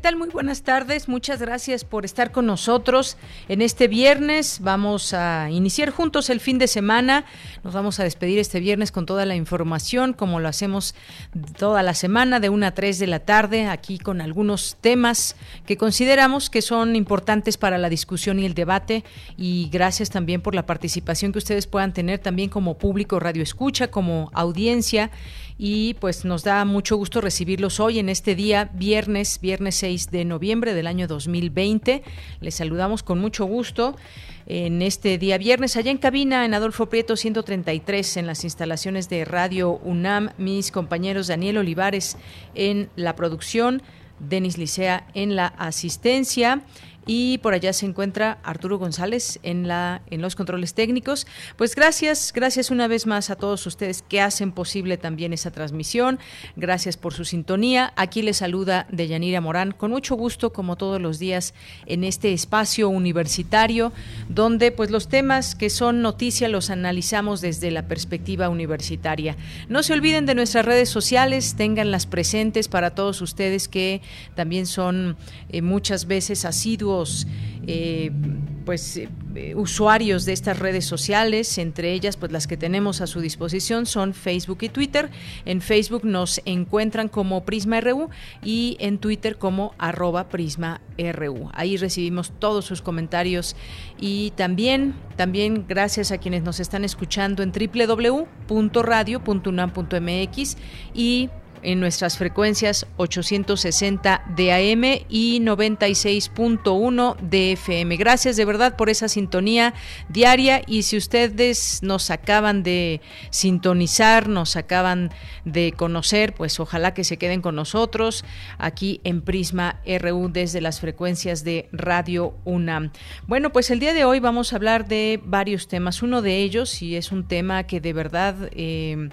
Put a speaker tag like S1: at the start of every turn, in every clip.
S1: Tal? Muy buenas tardes. Muchas gracias por estar con nosotros en este viernes. Vamos a iniciar juntos el fin de semana. Nos vamos a despedir este viernes con toda la información, como lo hacemos toda la semana, de 1 a 3 de la tarde, aquí con algunos temas que consideramos que son importantes para la discusión y el debate. Y gracias también por la participación que ustedes puedan tener también como público Radio Escucha, como audiencia y pues nos da mucho gusto recibirlos hoy en este día, viernes, viernes 6 de noviembre del año 2020. Les saludamos con mucho gusto en este día viernes allá en cabina en Adolfo Prieto 133 en las instalaciones de Radio UNAM, mis compañeros Daniel Olivares en la producción, Denis Licea en la asistencia y por allá se encuentra Arturo González en la en los controles técnicos. Pues gracias, gracias una vez más a todos ustedes que hacen posible también esa transmisión. Gracias por su sintonía. Aquí les saluda Deyanira Morán con mucho gusto como todos los días en este espacio universitario donde pues los temas que son noticia los analizamos desde la perspectiva universitaria. No se olviden de nuestras redes sociales, tenganlas presentes para todos ustedes que también son eh, muchas veces asiduos eh, pues eh, usuarios de estas redes sociales, entre ellas pues las que tenemos a su disposición son Facebook y Twitter. En Facebook nos encuentran como Prisma RU y en Twitter como arroba Prisma RU. Ahí recibimos todos sus comentarios y también, también gracias a quienes nos están escuchando en www.radio.unam.mx y en nuestras frecuencias 860 de AM y 96.1 de FM. Gracias de verdad por esa sintonía diaria y si ustedes nos acaban de sintonizar, nos acaban de conocer, pues ojalá que se queden con nosotros aquí en Prisma RU desde las frecuencias de Radio UNAM. Bueno, pues el día de hoy vamos a hablar de varios temas. Uno de ellos, y es un tema que de verdad... Eh,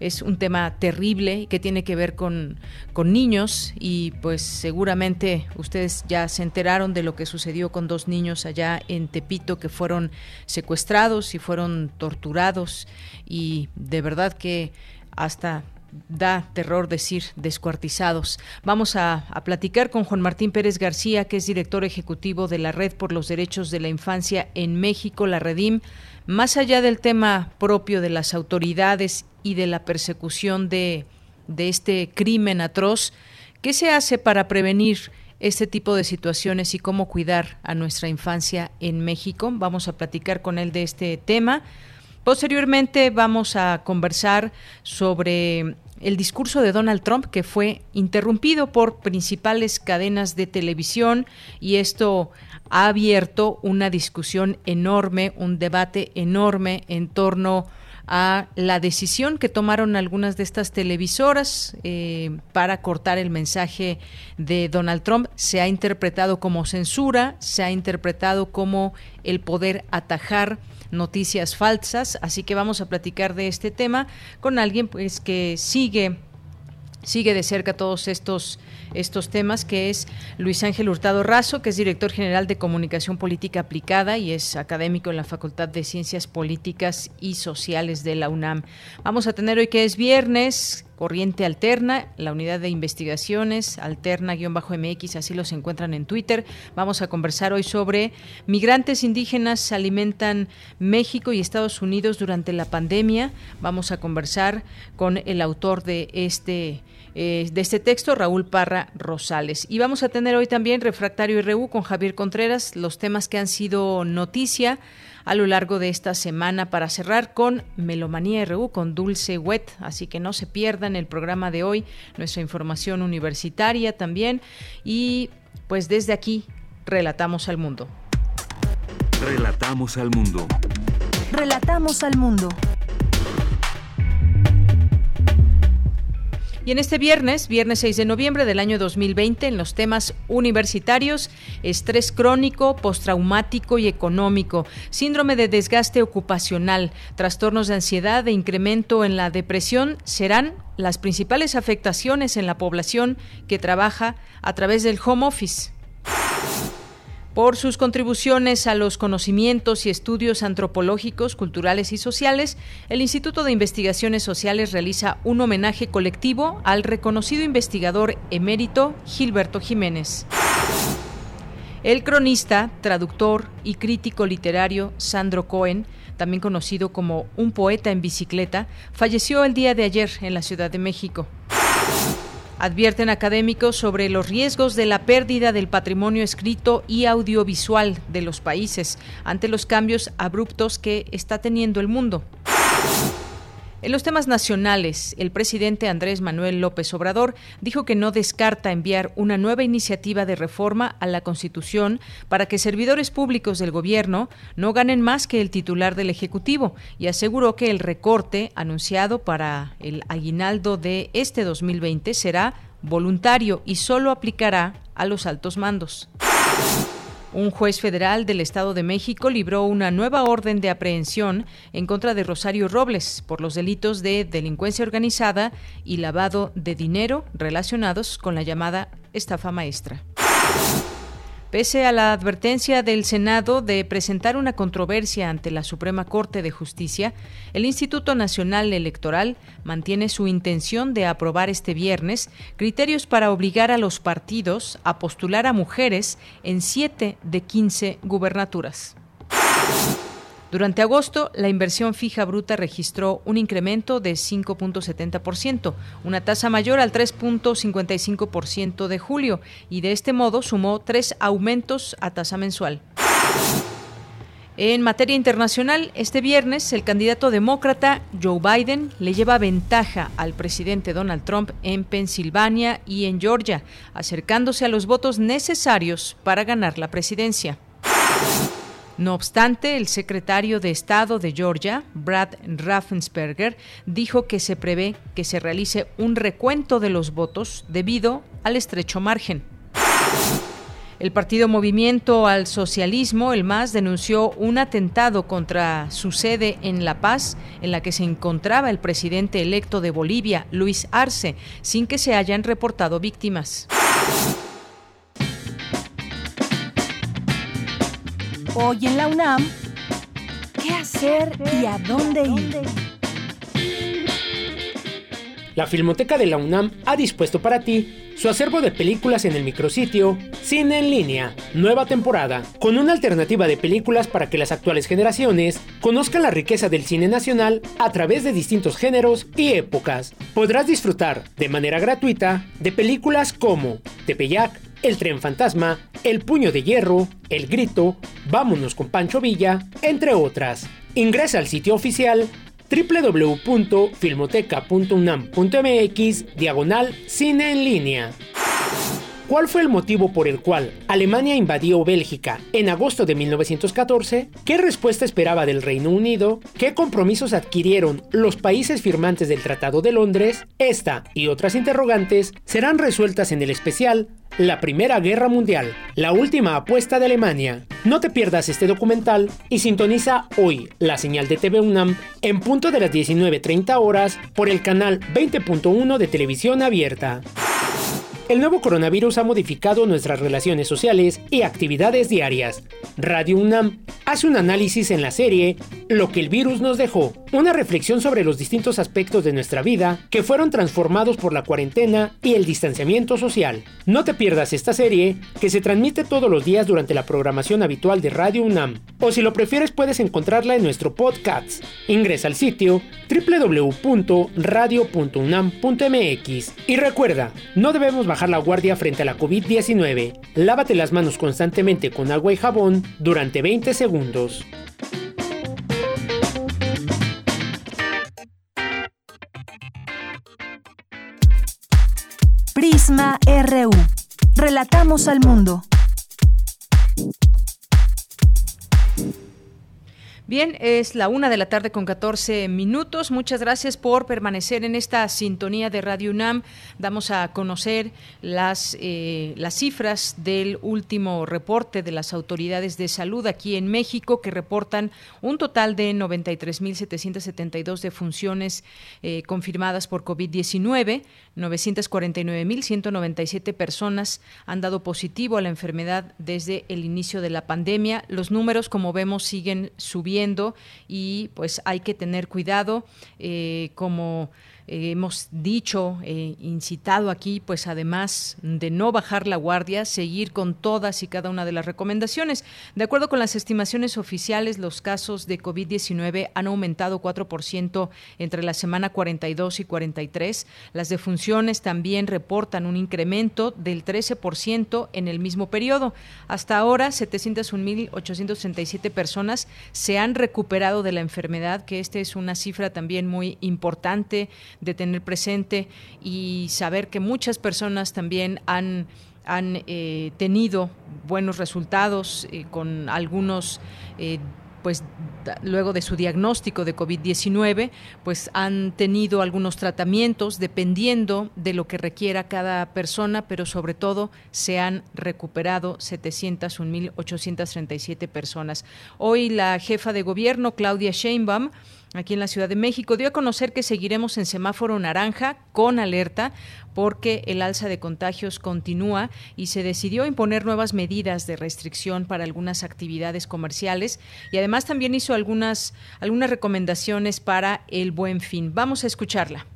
S1: es un tema terrible que tiene que ver con, con niños y pues seguramente ustedes ya se enteraron de lo que sucedió con dos niños allá en Tepito que fueron secuestrados y fueron torturados y de verdad que hasta da terror decir descuartizados. Vamos a, a, platicar con Juan Martín Pérez García, que es director ejecutivo de la Red por los Derechos de la Infancia en México, la Redim. Más allá del tema propio de las autoridades y de la persecución de, de este crimen atroz, ¿qué se hace para prevenir este tipo de situaciones y cómo cuidar a nuestra infancia en México? Vamos a platicar con él de este tema. Posteriormente vamos a conversar sobre el discurso de Donald Trump que fue interrumpido por principales cadenas de televisión y esto ha abierto una discusión enorme, un debate enorme en torno a la decisión que tomaron algunas de estas televisoras eh, para cortar el mensaje de Donald Trump. Se ha interpretado como censura, se ha interpretado como el poder atajar noticias falsas, así que vamos a platicar de este tema con alguien pues que sigue sigue de cerca todos estos estos temas, que es Luis Ángel Hurtado Razo, que es director general de Comunicación Política Aplicada y es académico en la Facultad de Ciencias Políticas y Sociales de la UNAM. Vamos a tener hoy que es viernes, Corriente Alterna, la unidad de investigaciones alterna-mx, así los encuentran en Twitter. Vamos a conversar hoy sobre migrantes indígenas alimentan México y Estados Unidos durante la pandemia. Vamos a conversar con el autor de este eh, de este texto, Raúl Parra Rosales. Y vamos a tener hoy también Refractario RU con Javier Contreras, los temas que han sido noticia a lo largo de esta semana para cerrar con Melomanía RU, con Dulce Wet. Así que no se pierdan el programa de hoy, nuestra información universitaria también. Y pues desde aquí relatamos al mundo.
S2: Relatamos al mundo.
S3: Relatamos al mundo.
S1: Y en este viernes, viernes 6 de noviembre del año 2020, en los temas universitarios, estrés crónico, postraumático y económico, síndrome de desgaste ocupacional, trastornos de ansiedad e incremento en la depresión serán las principales afectaciones en la población que trabaja a través del home office. Por sus contribuciones a los conocimientos y estudios antropológicos, culturales y sociales, el Instituto de Investigaciones Sociales realiza un homenaje colectivo al reconocido investigador emérito Gilberto Jiménez. El cronista, traductor y crítico literario Sandro Cohen, también conocido como un poeta en bicicleta, falleció el día de ayer en la Ciudad de México. Advierten académicos sobre los riesgos de la pérdida del patrimonio escrito y audiovisual de los países ante los cambios abruptos que está teniendo el mundo. En los temas nacionales, el presidente Andrés Manuel López Obrador dijo que no descarta enviar una nueva iniciativa de reforma a la Constitución para que servidores públicos del gobierno no ganen más que el titular del Ejecutivo y aseguró que el recorte anunciado para el aguinaldo de este 2020 será voluntario y solo aplicará a los altos mandos. Un juez federal del Estado de México libró una nueva orden de aprehensión en contra de Rosario Robles por los delitos de delincuencia organizada y lavado de dinero relacionados con la llamada estafa maestra. Pese a la advertencia del Senado de presentar una controversia ante la Suprema Corte de Justicia, el Instituto Nacional Electoral mantiene su intención de aprobar este viernes criterios para obligar a los partidos a postular a mujeres en siete de 15 gubernaturas. Durante agosto, la inversión fija bruta registró un incremento de 5.70%, una tasa mayor al 3.55% de julio, y de este modo sumó tres aumentos a tasa mensual. En materia internacional, este viernes el candidato demócrata Joe Biden le lleva ventaja al presidente Donald Trump en Pensilvania y en Georgia, acercándose a los votos necesarios para ganar la presidencia. No obstante, el secretario de Estado de Georgia, Brad Raffensperger, dijo que se prevé que se realice un recuento de los votos debido al estrecho margen. El partido Movimiento al Socialismo, el MAS, denunció un atentado contra su sede en La Paz, en la que se encontraba el presidente electo de Bolivia, Luis Arce, sin que se hayan reportado víctimas.
S3: Hoy en la UNAM, ¿qué hacer y a dónde ir?
S4: La Filmoteca de la UNAM ha dispuesto para ti su acervo de películas en el micrositio Cine en línea, nueva temporada, con una alternativa de películas para que las actuales generaciones conozcan la riqueza del cine nacional a través de distintos géneros y épocas. Podrás disfrutar de manera gratuita de películas como Tepeyac, el tren fantasma, El puño de hierro, El grito, Vámonos con Pancho Villa, entre otras. Ingresa al sitio oficial www.filmoteca.unam.mx diagonal cine en línea. ¿Cuál fue el motivo por el cual Alemania invadió Bélgica en agosto de 1914? ¿Qué respuesta esperaba del Reino Unido? ¿Qué compromisos adquirieron los países firmantes del Tratado de Londres? Esta y otras interrogantes serán resueltas en el especial La Primera Guerra Mundial, la última apuesta de Alemania. No te pierdas este documental y sintoniza hoy la señal de TV UNAM en punto de las 19.30 horas por el canal 20.1 de televisión abierta. El nuevo coronavirus ha modificado nuestras relaciones sociales y actividades diarias. Radio UNAM hace un análisis en la serie Lo que el virus nos dejó, una reflexión sobre los distintos aspectos de nuestra vida que fueron transformados por la cuarentena y el distanciamiento social. No te pierdas esta serie que se transmite todos los días durante la programación habitual de Radio UNAM. O si lo prefieres puedes encontrarla en nuestro podcast. Ingresa al sitio www.radio.unam.mx y recuerda, no debemos la guardia frente a la COVID-19. Lávate las manos constantemente con agua y jabón durante 20 segundos.
S3: Prisma RU. Relatamos al mundo.
S1: Bien, es la una de la tarde con 14 minutos. Muchas gracias por permanecer en esta sintonía de Radio UNAM. Damos a conocer las, eh, las cifras del último reporte de las autoridades de salud aquí en México, que reportan un total de 93.772 defunciones eh, confirmadas por COVID-19. 949.197 personas han dado positivo a la enfermedad desde el inicio de la pandemia. Los números, como vemos, siguen subiendo y pues hay que tener cuidado eh, como hemos dicho, eh, incitado aquí, pues además de no bajar la guardia, seguir con todas y cada una de las recomendaciones. De acuerdo con las estimaciones oficiales, los casos de COVID-19 han aumentado 4% entre la semana 42 y 43. Las defunciones también reportan un incremento del 13% en el mismo periodo. Hasta ahora, 701.837 personas se han recuperado de la enfermedad, que esta es una cifra también muy importante de tener presente y saber que muchas personas también han han eh, tenido buenos resultados eh, con algunos eh, pues luego de su diagnóstico de COVID-19, pues han tenido algunos tratamientos dependiendo de lo que requiera cada persona, pero sobre todo se han recuperado 701.837 personas. Hoy la jefa de gobierno, Claudia Sheinbaum, aquí en la Ciudad de México, dio a conocer que seguiremos en semáforo naranja con alerta porque el alza de contagios continúa y se decidió imponer nuevas medidas de restricción para algunas actividades comerciales y además también hizo algunas, algunas recomendaciones para el buen fin. Vamos a escucharla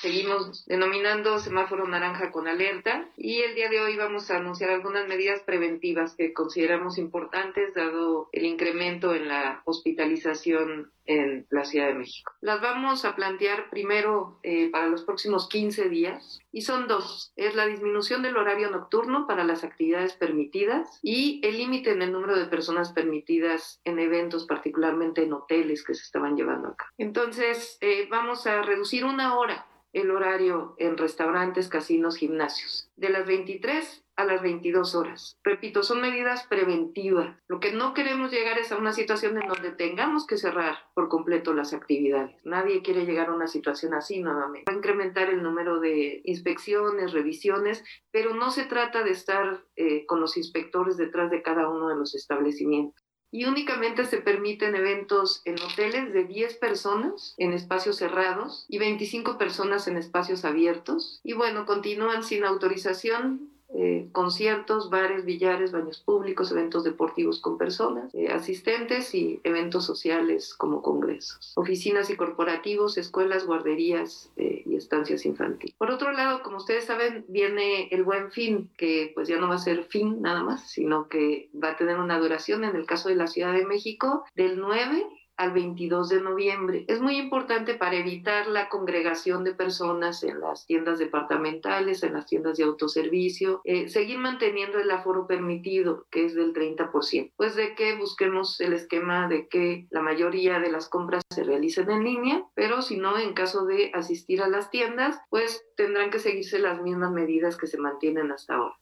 S2: seguimos denominando semáforo naranja con alerta y el día de hoy vamos a anunciar algunas medidas preventivas que consideramos importantes dado el incremento en la hospitalización en la Ciudad de México. Las vamos a plantear primero eh, para los próximos 15 días y son dos. Es la disminución del horario nocturno para las actividades permitidas y el límite en el número de personas permitidas en eventos, particularmente en hoteles que se estaban llevando acá. Entonces, eh, vamos a reducir una hora el horario en restaurantes, casinos, gimnasios, de las 23 a las 22 horas. Repito, son medidas preventivas. Lo que no queremos llegar es a una situación en donde tengamos que cerrar por completo las actividades. Nadie quiere llegar a una situación así nuevamente. Va a incrementar el número de inspecciones, revisiones, pero no se trata de estar eh, con los inspectores detrás de cada uno de los establecimientos y únicamente se permiten eventos en hoteles de 10 personas en espacios cerrados y 25 personas en espacios abiertos. Y bueno, continúan sin autorización eh, conciertos, bares, billares, baños públicos, eventos deportivos con personas, eh, asistentes y eventos sociales como congresos, oficinas y corporativos, escuelas, guarderías eh, y estancias infantiles. Por otro lado, como ustedes saben, viene el buen fin, que pues ya no va a ser fin nada más, sino que va a tener una duración en el caso de la Ciudad de México del 9 al 22 de noviembre. Es muy importante para evitar la congregación de personas en las tiendas departamentales, en las tiendas de autoservicio, eh, seguir manteniendo el aforo permitido, que es del 30%. Pues de que busquemos el esquema de que la mayoría de las compras se realicen en línea, pero si no, en caso de asistir a las tiendas, pues tendrán que seguirse las mismas medidas que se mantienen hasta ahora.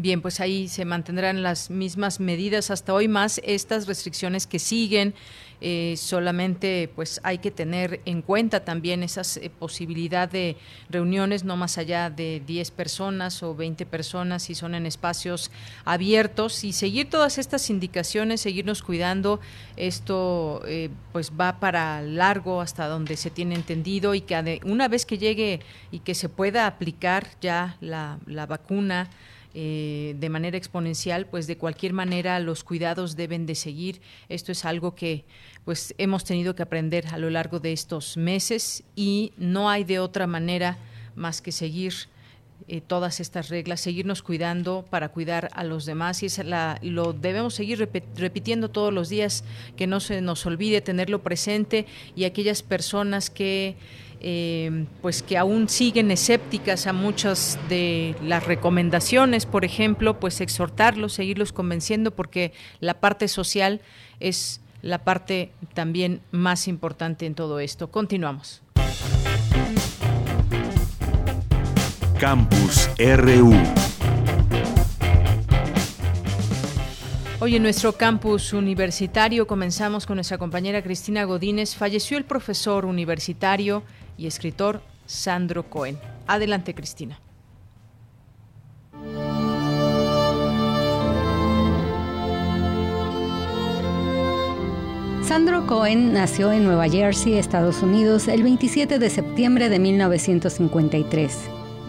S1: Bien, pues ahí se mantendrán las mismas medidas hasta hoy, más estas restricciones que siguen. Eh, solamente pues hay que tener en cuenta también esa eh, posibilidad de reuniones no más allá de 10 personas o 20 personas si son en espacios abiertos y seguir todas estas indicaciones, seguirnos cuidando. Esto eh, pues va para largo hasta donde se tiene entendido y que una vez que llegue y que se pueda aplicar ya la, la vacuna, eh, de manera exponencial, pues de cualquier manera los cuidados deben de seguir. Esto es algo que pues hemos tenido que aprender a lo largo de estos meses y no hay de otra manera más que seguir eh, todas estas reglas, seguirnos cuidando para cuidar a los demás y es la, lo debemos seguir repitiendo todos los días, que no se nos olvide tenerlo presente y aquellas personas que eh, pues que aún siguen escépticas a muchas de las recomendaciones, por ejemplo, pues exhortarlos, seguirlos convenciendo, porque la parte social es la parte también más importante en todo esto. Continuamos.
S5: Campus RU.
S1: Hoy en nuestro campus universitario comenzamos con nuestra compañera Cristina Godínez. Falleció el profesor universitario y escritor Sandro Cohen. Adelante, Cristina.
S5: Sandro Cohen nació en Nueva Jersey, Estados Unidos, el 27 de septiembre de 1953.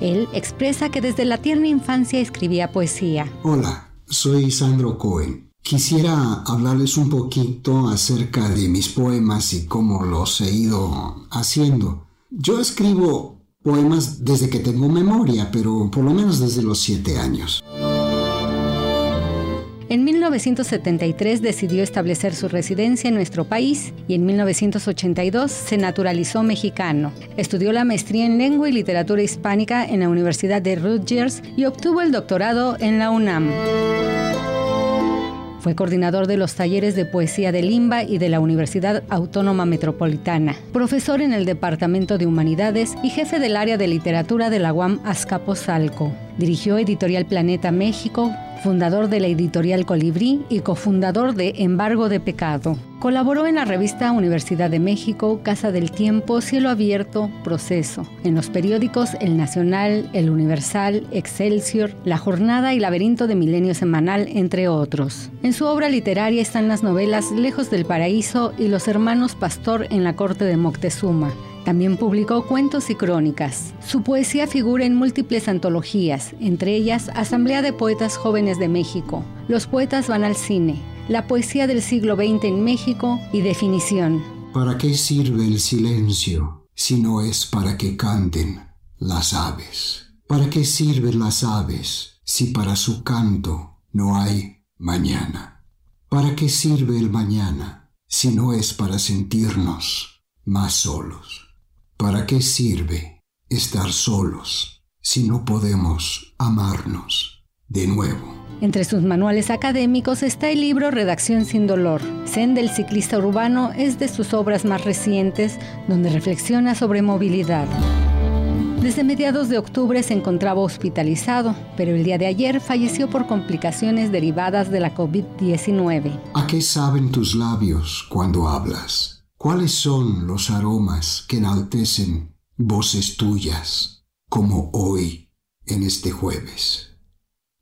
S5: Él expresa que desde la tierna infancia escribía poesía.
S6: Hola, soy Sandro Cohen. Quisiera hablarles un poquito acerca de mis poemas y cómo los he ido haciendo. Yo escribo poemas desde que tengo memoria, pero por lo menos desde los siete años.
S5: En 1973 decidió establecer su residencia en nuestro país y en 1982 se naturalizó mexicano. Estudió la maestría en lengua y literatura hispánica en la Universidad de Rutgers y obtuvo el doctorado en la UNAM. Fue coordinador de los talleres de poesía de Limba y de la Universidad Autónoma Metropolitana, profesor en el Departamento de Humanidades y jefe del área de literatura de la UAM Azcapotzalco. Dirigió Editorial Planeta México, fundador de la editorial Colibrí y cofundador de Embargo de Pecado. Colaboró en la revista Universidad de México, Casa del Tiempo, Cielo Abierto, Proceso, en los periódicos El Nacional, El Universal, Excelsior, La Jornada y Laberinto de Milenio Semanal, entre otros. En su obra literaria están las novelas Lejos del Paraíso y Los Hermanos Pastor en la Corte de Moctezuma, también publicó cuentos y crónicas. Su poesía figura en múltiples antologías, entre ellas Asamblea de Poetas Jóvenes de México, Los Poetas van al cine, La poesía del siglo XX en México y Definición.
S6: ¿Para qué sirve el silencio si no es para que canten las aves? ¿Para qué sirven las aves si para su canto no hay mañana? ¿Para qué sirve el mañana si no es para sentirnos más solos? ¿Para qué sirve estar solos si no podemos amarnos de nuevo?
S5: Entre sus manuales académicos está el libro Redacción sin dolor. Zen del ciclista urbano es de sus obras más recientes, donde reflexiona sobre movilidad. Desde mediados de octubre se encontraba hospitalizado, pero el día de ayer falleció por complicaciones derivadas de la COVID-19.
S6: ¿A qué saben tus labios cuando hablas? ¿Cuáles son los aromas que enaltecen voces tuyas como hoy en este jueves?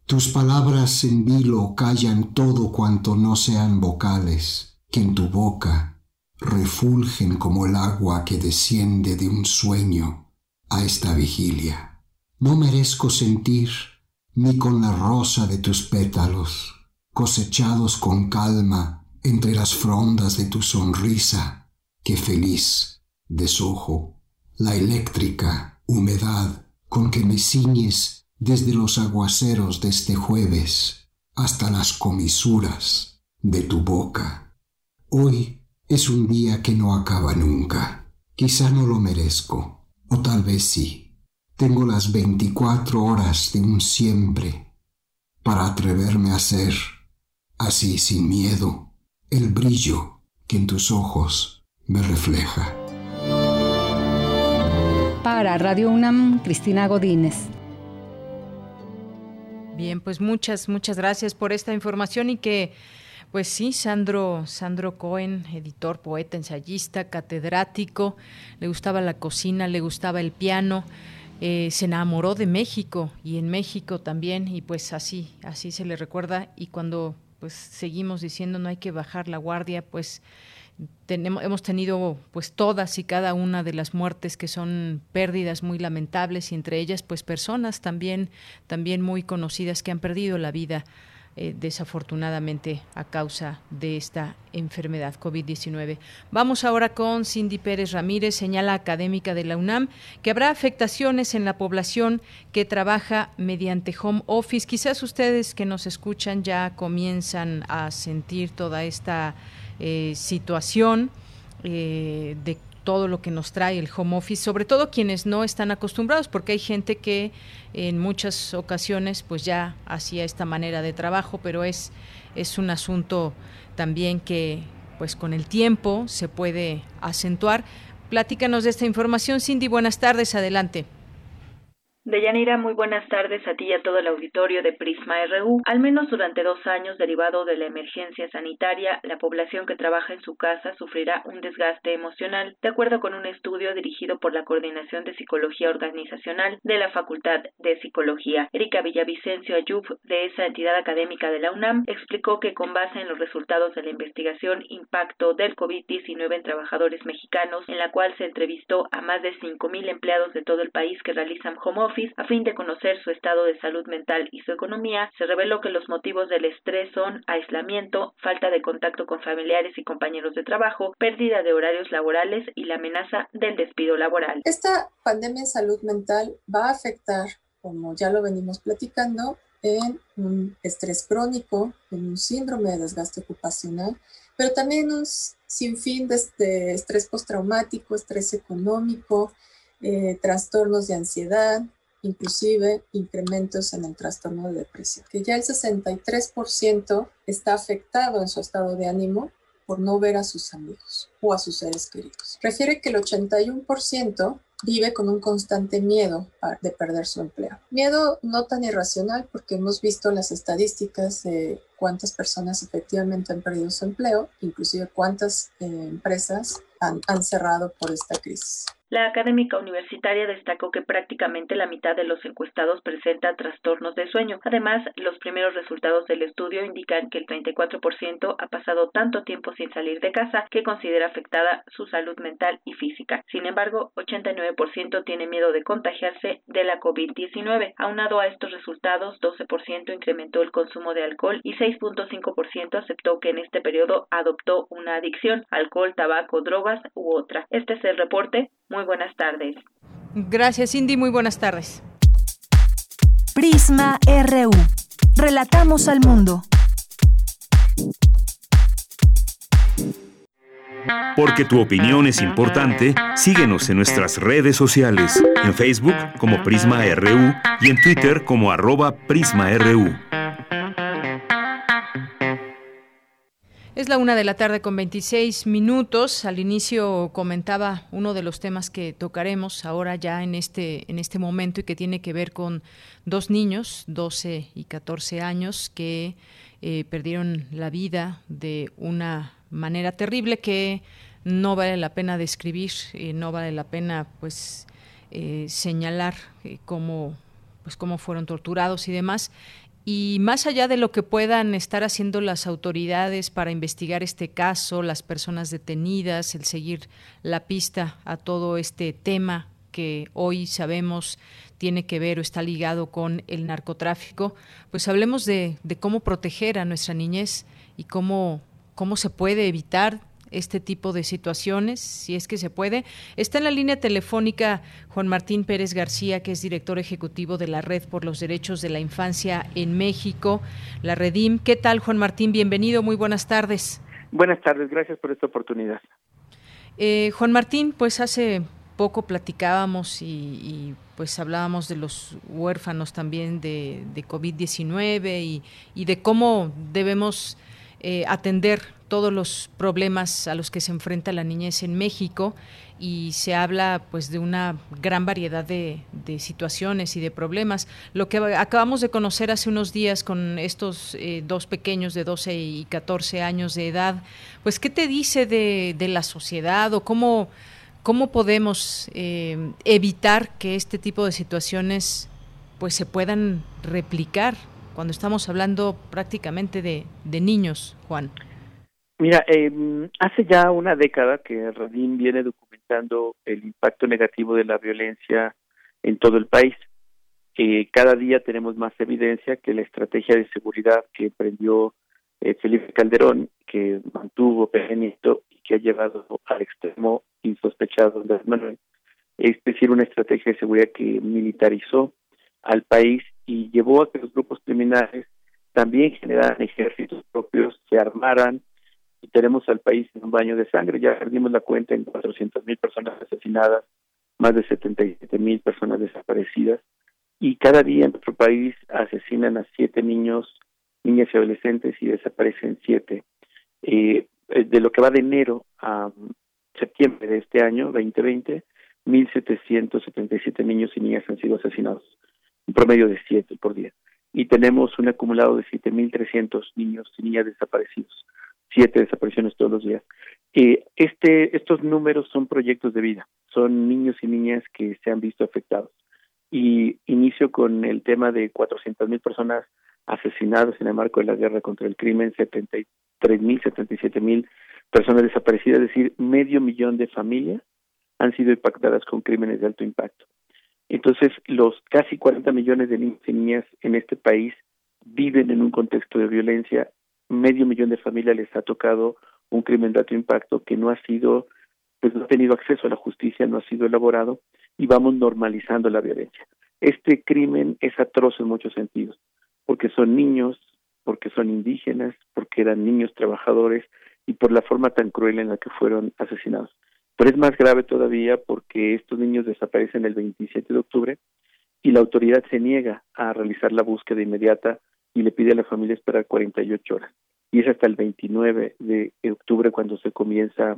S6: Tus palabras en vilo callan todo cuanto no sean vocales, que en tu boca refulgen como el agua que desciende de un sueño a esta vigilia. No merezco sentir ni con la rosa de tus pétalos, cosechados con calma entre las frondas de tu sonrisa, qué feliz desojo la eléctrica humedad con que me ciñes desde los aguaceros de este jueves hasta las comisuras de tu boca. Hoy es un día que no acaba nunca. Quizá no lo merezco, o tal vez sí. Tengo las veinticuatro horas de un siempre para atreverme a ser, así sin miedo, el brillo que en tus ojos me refleja.
S5: Para Radio UNAM, Cristina Godínez.
S1: Bien, pues muchas, muchas gracias por esta información y que, pues sí, Sandro, Sandro Cohen, editor, poeta, ensayista, catedrático, le gustaba la cocina, le gustaba el piano. Eh, se enamoró de México y en México también y pues así así se le recuerda y cuando pues seguimos diciendo no hay que bajar la guardia pues hemos tenido pues todas y cada una de las muertes que son pérdidas muy lamentables y entre ellas pues personas también también muy conocidas que han perdido la vida eh, desafortunadamente a causa de esta enfermedad COVID-19. Vamos ahora con Cindy Pérez Ramírez, señala académica de la UNAM, que habrá afectaciones en la población que trabaja mediante home office. Quizás ustedes que nos escuchan ya comienzan a sentir toda esta eh, situación eh, de todo lo que nos trae el home office, sobre todo quienes no están acostumbrados, porque hay gente que en muchas ocasiones pues ya hacía esta manera de trabajo, pero es, es un asunto también que pues con el tiempo se puede acentuar. Platícanos de esta información, Cindy. Buenas tardes, adelante.
S7: Deyanira, muy buenas tardes a ti y a todo el auditorio de Prisma RU. Al menos durante dos años, derivado de la emergencia sanitaria, la población que trabaja en su casa sufrirá un desgaste emocional, de acuerdo con un estudio dirigido por la Coordinación de Psicología Organizacional de la Facultad de Psicología. Erika Villavicencio Ayub, de esa entidad académica de la UNAM, explicó que con base en los resultados de la investigación Impacto del COVID-19 en trabajadores mexicanos, en la cual se entrevistó a más de 5.000 empleados de todo el país que realizan home office, a fin de conocer su estado de salud mental y su economía, se reveló que los motivos del estrés son aislamiento, falta de contacto con familiares y compañeros de trabajo, pérdida de horarios laborales y la amenaza del despido laboral.
S8: Esta pandemia en salud mental va a afectar, como ya lo venimos platicando, en un estrés crónico, en un síndrome de desgaste ocupacional, pero también un sinfín de, de estrés postraumático, estrés económico, eh, trastornos de ansiedad, inclusive incrementos en el trastorno de depresión, que ya el 63% está afectado en su estado de ánimo por no ver a sus amigos o a sus seres queridos. Refiere que el 81% vive con un constante miedo de perder su empleo. Miedo no tan irracional porque hemos visto las estadísticas de cuántas personas efectivamente han perdido su empleo, inclusive cuántas eh, empresas han, han cerrado por esta crisis.
S7: La académica universitaria destacó que prácticamente la mitad de los encuestados presenta trastornos de sueño. Además, los primeros resultados del estudio indican que el 34% ha pasado tanto tiempo sin salir de casa que considera afectada su salud mental y física. Sin embargo, 89% tiene miedo de contagiarse de la COVID-19. Aunado a estos resultados, 12% incrementó el consumo de alcohol y 6.5% aceptó que en este periodo adoptó una adicción, alcohol, tabaco, drogas u otra. Este es el reporte. Muy buenas tardes.
S1: Gracias, Cindy. Muy buenas tardes.
S3: Prisma RU. Relatamos al mundo.
S9: Porque tu opinión es importante, síguenos en nuestras redes sociales, en Facebook como Prisma RU y en Twitter como arroba PrismaRU.
S1: Es la una de la tarde con 26 minutos. Al inicio comentaba uno de los temas que tocaremos ahora ya en este, en este momento y que tiene que ver con dos niños, 12 y 14 años, que eh, perdieron la vida de una manera terrible que no vale la pena describir, y no vale la pena pues eh, señalar eh, cómo pues cómo fueron torturados y demás. Y más allá de lo que puedan estar haciendo las autoridades para investigar este caso, las personas detenidas, el seguir la pista a todo este tema que hoy sabemos tiene que ver o está ligado con el narcotráfico, pues hablemos de, de cómo proteger a nuestra niñez y cómo, cómo se puede evitar este tipo de situaciones, si es que se puede. Está en la línea telefónica Juan Martín Pérez García, que es director ejecutivo de la Red por los Derechos de la Infancia en México, la Redim. ¿Qué tal, Juan Martín? Bienvenido, muy buenas tardes.
S10: Buenas tardes, gracias por esta oportunidad.
S1: Eh, Juan Martín, pues hace poco platicábamos y, pues hablábamos de los huérfanos también de, COVID-19 y, y de cómo debemos eh, atender todos los problemas a los que se enfrenta la niñez en México y se habla pues de una gran variedad de, situaciones y de problemas. Lo que acabamos de conocer hace unos días con estos eh, dos pequeños de 12 y 14 años de edad, pues ¿qué te dice de, la sociedad o cómo, cómo podemos eh, evitar que este tipo de situaciones pues se puedan replicar cuando estamos hablando prácticamente de, de niños, Juan?
S10: Mira, eh, hace ya una década que Radín viene documentando el impacto negativo de la violencia en todo el país. Eh, cada día tenemos más evidencia que la estrategia de seguridad que emprendió eh, Felipe Calderón, que mantuvo Benito y que ha llevado al extremo insospechado de Manuel, es decir, una estrategia de seguridad que militarizó al país y llevó a que los grupos criminales también generaran ejércitos propios, se armaran, y tenemos al país en un baño de sangre. Ya perdimos la cuenta en 400 mil personas asesinadas, más de 77 mil personas desaparecidas y cada día en nuestro país asesinan a siete niños, niñas y adolescentes y desaparecen siete. Eh, de lo que va de enero a septiembre de este año, 2020, 1.777 niños y niñas han sido asesinados, un promedio de 7 por día. Y tenemos un acumulado de 7.300 niños y niñas desaparecidos, siete desapariciones todos los días. Eh, este, estos números son proyectos de vida, son niños y niñas que se han visto afectados. Y inicio con el tema de 400.000 personas asesinadas en el marco de la guerra contra el crimen, 73.000, 77.000 personas desaparecidas, es decir, medio millón de familias han sido impactadas con crímenes de alto impacto. Entonces, los casi 40 millones de niños y niñas en este país viven en un contexto de violencia. Medio millón de familias les ha tocado un crimen de alto impacto que no ha sido, pues no ha tenido acceso a la justicia, no ha sido elaborado y vamos normalizando la violencia. Este crimen es atroz en muchos sentidos, porque son niños, porque son indígenas, porque eran niños trabajadores y por la forma tan cruel en la que fueron asesinados. Pero es más grave todavía porque estos niños desaparecen el 27 de octubre y la autoridad se niega a realizar la búsqueda inmediata y le pide a la familia esperar 48 horas. Y es hasta el 29 de octubre cuando se comienza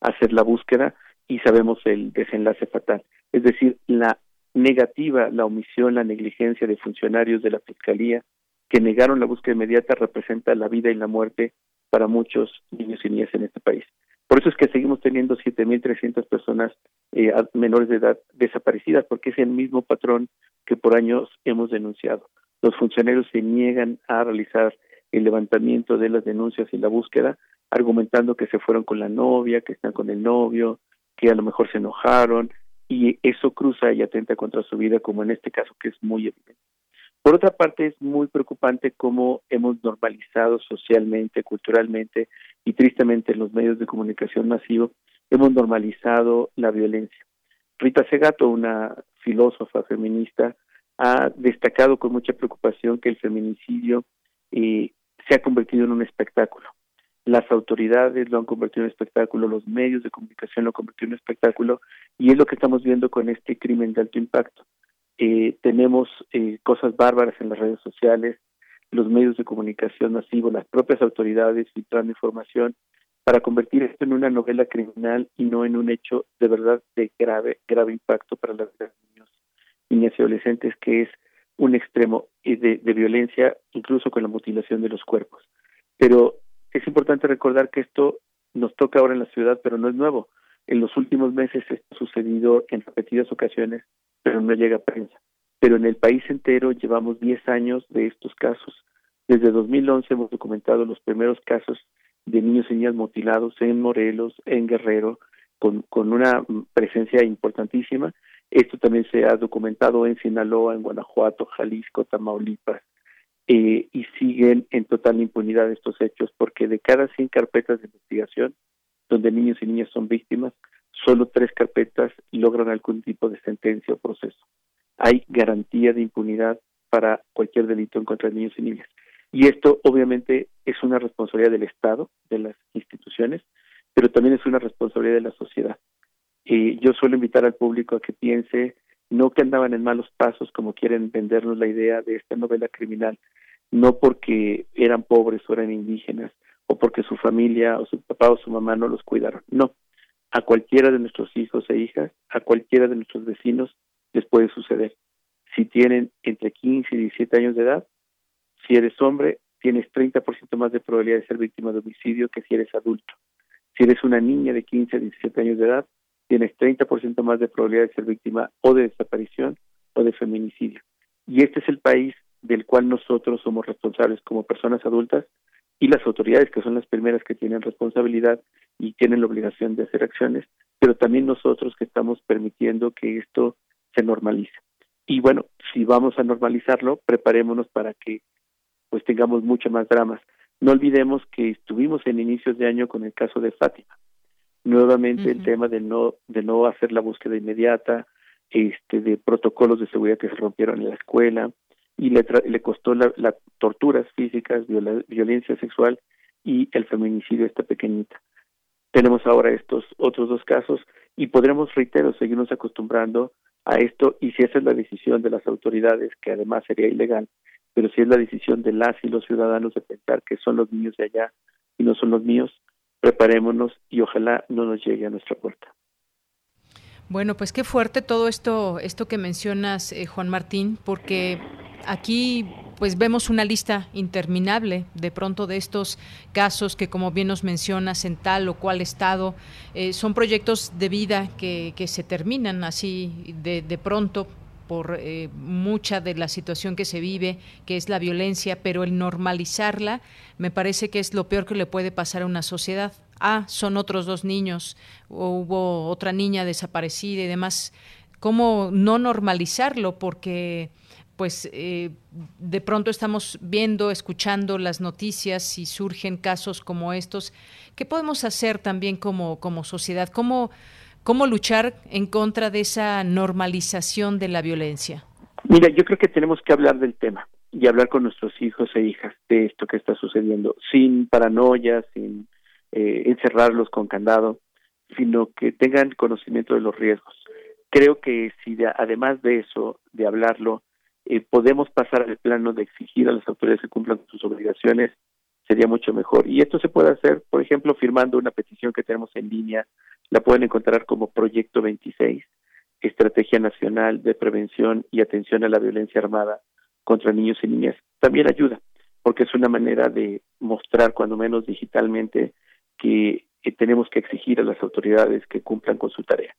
S10: a hacer la búsqueda y sabemos el desenlace fatal. Es decir, la negativa, la omisión, la negligencia de funcionarios de la Fiscalía que negaron la búsqueda inmediata representa la vida y la muerte para muchos niños y niñas en este país. Por eso es que seguimos teniendo 7.300 personas eh, menores de edad desaparecidas, porque es el mismo patrón que por años hemos denunciado. Los funcionarios se niegan a realizar el levantamiento de las denuncias y la búsqueda, argumentando que se fueron con la novia, que están con el novio, que a lo mejor se enojaron, y eso cruza y atenta contra su vida, como en este caso que es muy evidente. Por otra parte, es muy preocupante cómo hemos normalizado socialmente, culturalmente y tristemente en los medios de comunicación masivo, hemos normalizado la violencia. Rita Segato, una filósofa feminista, ha destacado con mucha preocupación que el feminicidio eh, se ha convertido en un espectáculo. Las autoridades lo han convertido en un espectáculo, los medios de comunicación lo han convertido en un espectáculo, y es lo que estamos viendo con este crimen de alto impacto. Eh, tenemos eh, cosas bárbaras en las redes sociales, los medios de comunicación masivos, las propias autoridades filtrando información para convertir esto en una novela criminal y no en un hecho de verdad de grave, grave impacto para las niños, niñas y adolescentes, que es un extremo de, violencia, incluso con la mutilación de los cuerpos. Pero es importante recordar que esto nos toca ahora en la ciudad, pero no es nuevo. En los últimos meses ha sucedido en repetidas ocasiones pero no llega a prensa. Pero en el país entero llevamos 10 años de estos casos. Desde 2011 hemos documentado los primeros casos de niños y niñas mutilados en Morelos, en Guerrero, con una presencia importantísima. Esto también se ha documentado en Sinaloa, en Guanajuato, Jalisco, Tamaulipas, eh, y siguen en total impunidad estos hechos, porque de cada 100 carpetas de investigación donde niños y niñas son víctimas, solo tres carpetas logran algún tipo de sentencia o proceso. Hay garantía de impunidad para cualquier delito en contra de niños y niñas. Y esto obviamente es una responsabilidad del Estado, de las instituciones, pero también es una responsabilidad de la sociedad. Y yo suelo invitar al público a que piense no que andaban en malos pasos como quieren vendernos la idea de esta novela criminal, no porque eran pobres o eran indígenas o porque su familia o su papá o su mamá no los cuidaron, no, a cualquiera de nuestros hijos e hijas, a cualquiera de nuestros vecinos les puede suceder. Si tienen entre 15 y 17 años de edad, si eres hombre, tienes 30% más de probabilidad de ser víctima de homicidio que si eres adulto. Si eres una niña de 15 a 17 años de edad, tienes 30% más de probabilidad de ser víctima o de desaparición o de feminicidio. Y este es el país del cual nosotros somos responsables como personas adultas y las autoridades, que son las primeras que tienen responsabilidad y tienen la obligación de hacer acciones, pero también nosotros que estamos permitiendo que esto se normalice. Y bueno, si vamos a normalizarlo, preparémonos para que pues tengamos mucho más dramas. No olvidemos que estuvimos en inicios de año con el caso de Fátima. Nuevamente el tema de no de no hacer la búsqueda inmediata, este de protocolos de seguridad que se rompieron en la escuela, y le, le costó las la torturas físicas, violencia sexual y el feminicidio esta pequeñita. Tenemos ahora estos otros dos casos y podremos, reitero, seguirnos acostumbrando a esto y si esa es la decisión de las autoridades, que además sería ilegal, pero si es la decisión de las y los ciudadanos de pensar que son los niños de allá y no son los míos, preparémonos y ojalá no nos llegue a nuestra puerta.
S1: Bueno, pues qué fuerte todo esto, esto que mencionas, eh, Juan Martín, porque aquí pues vemos una lista interminable de pronto de estos casos que como bien nos mencionas en tal o cual estado eh, son proyectos de vida que, que se terminan así de, de pronto por eh, mucha de la situación que se vive, que es la violencia, pero el normalizarla me parece que es lo peor que le puede pasar a una sociedad. Ah, son otros dos niños, o hubo otra niña desaparecida y demás. ¿Cómo no normalizarlo? Porque pues eh, de pronto estamos viendo, escuchando las noticias y surgen casos como estos. ¿Qué podemos hacer también como, como sociedad? ¿Cómo, ¿Cómo luchar en contra de esa normalización de la violencia?
S10: Mira, yo creo que tenemos que hablar del tema y hablar con nuestros hijos e hijas de esto que está sucediendo, sin paranoia, sin eh, encerrarlos con candado, sino que tengan conocimiento de los riesgos. Creo que si además de eso, de hablarlo, eh, podemos pasar al plano de exigir a las autoridades que cumplan sus obligaciones, sería mucho mejor. Y esto se puede hacer, por ejemplo, firmando una petición que tenemos en línea la pueden encontrar como Proyecto 26, Estrategia Nacional de Prevención y Atención a la Violencia Armada contra Niños y Niñas. También ayuda, porque es una manera de mostrar, cuando menos digitalmente, que, tenemos que exigir a las autoridades que cumplan con su tarea.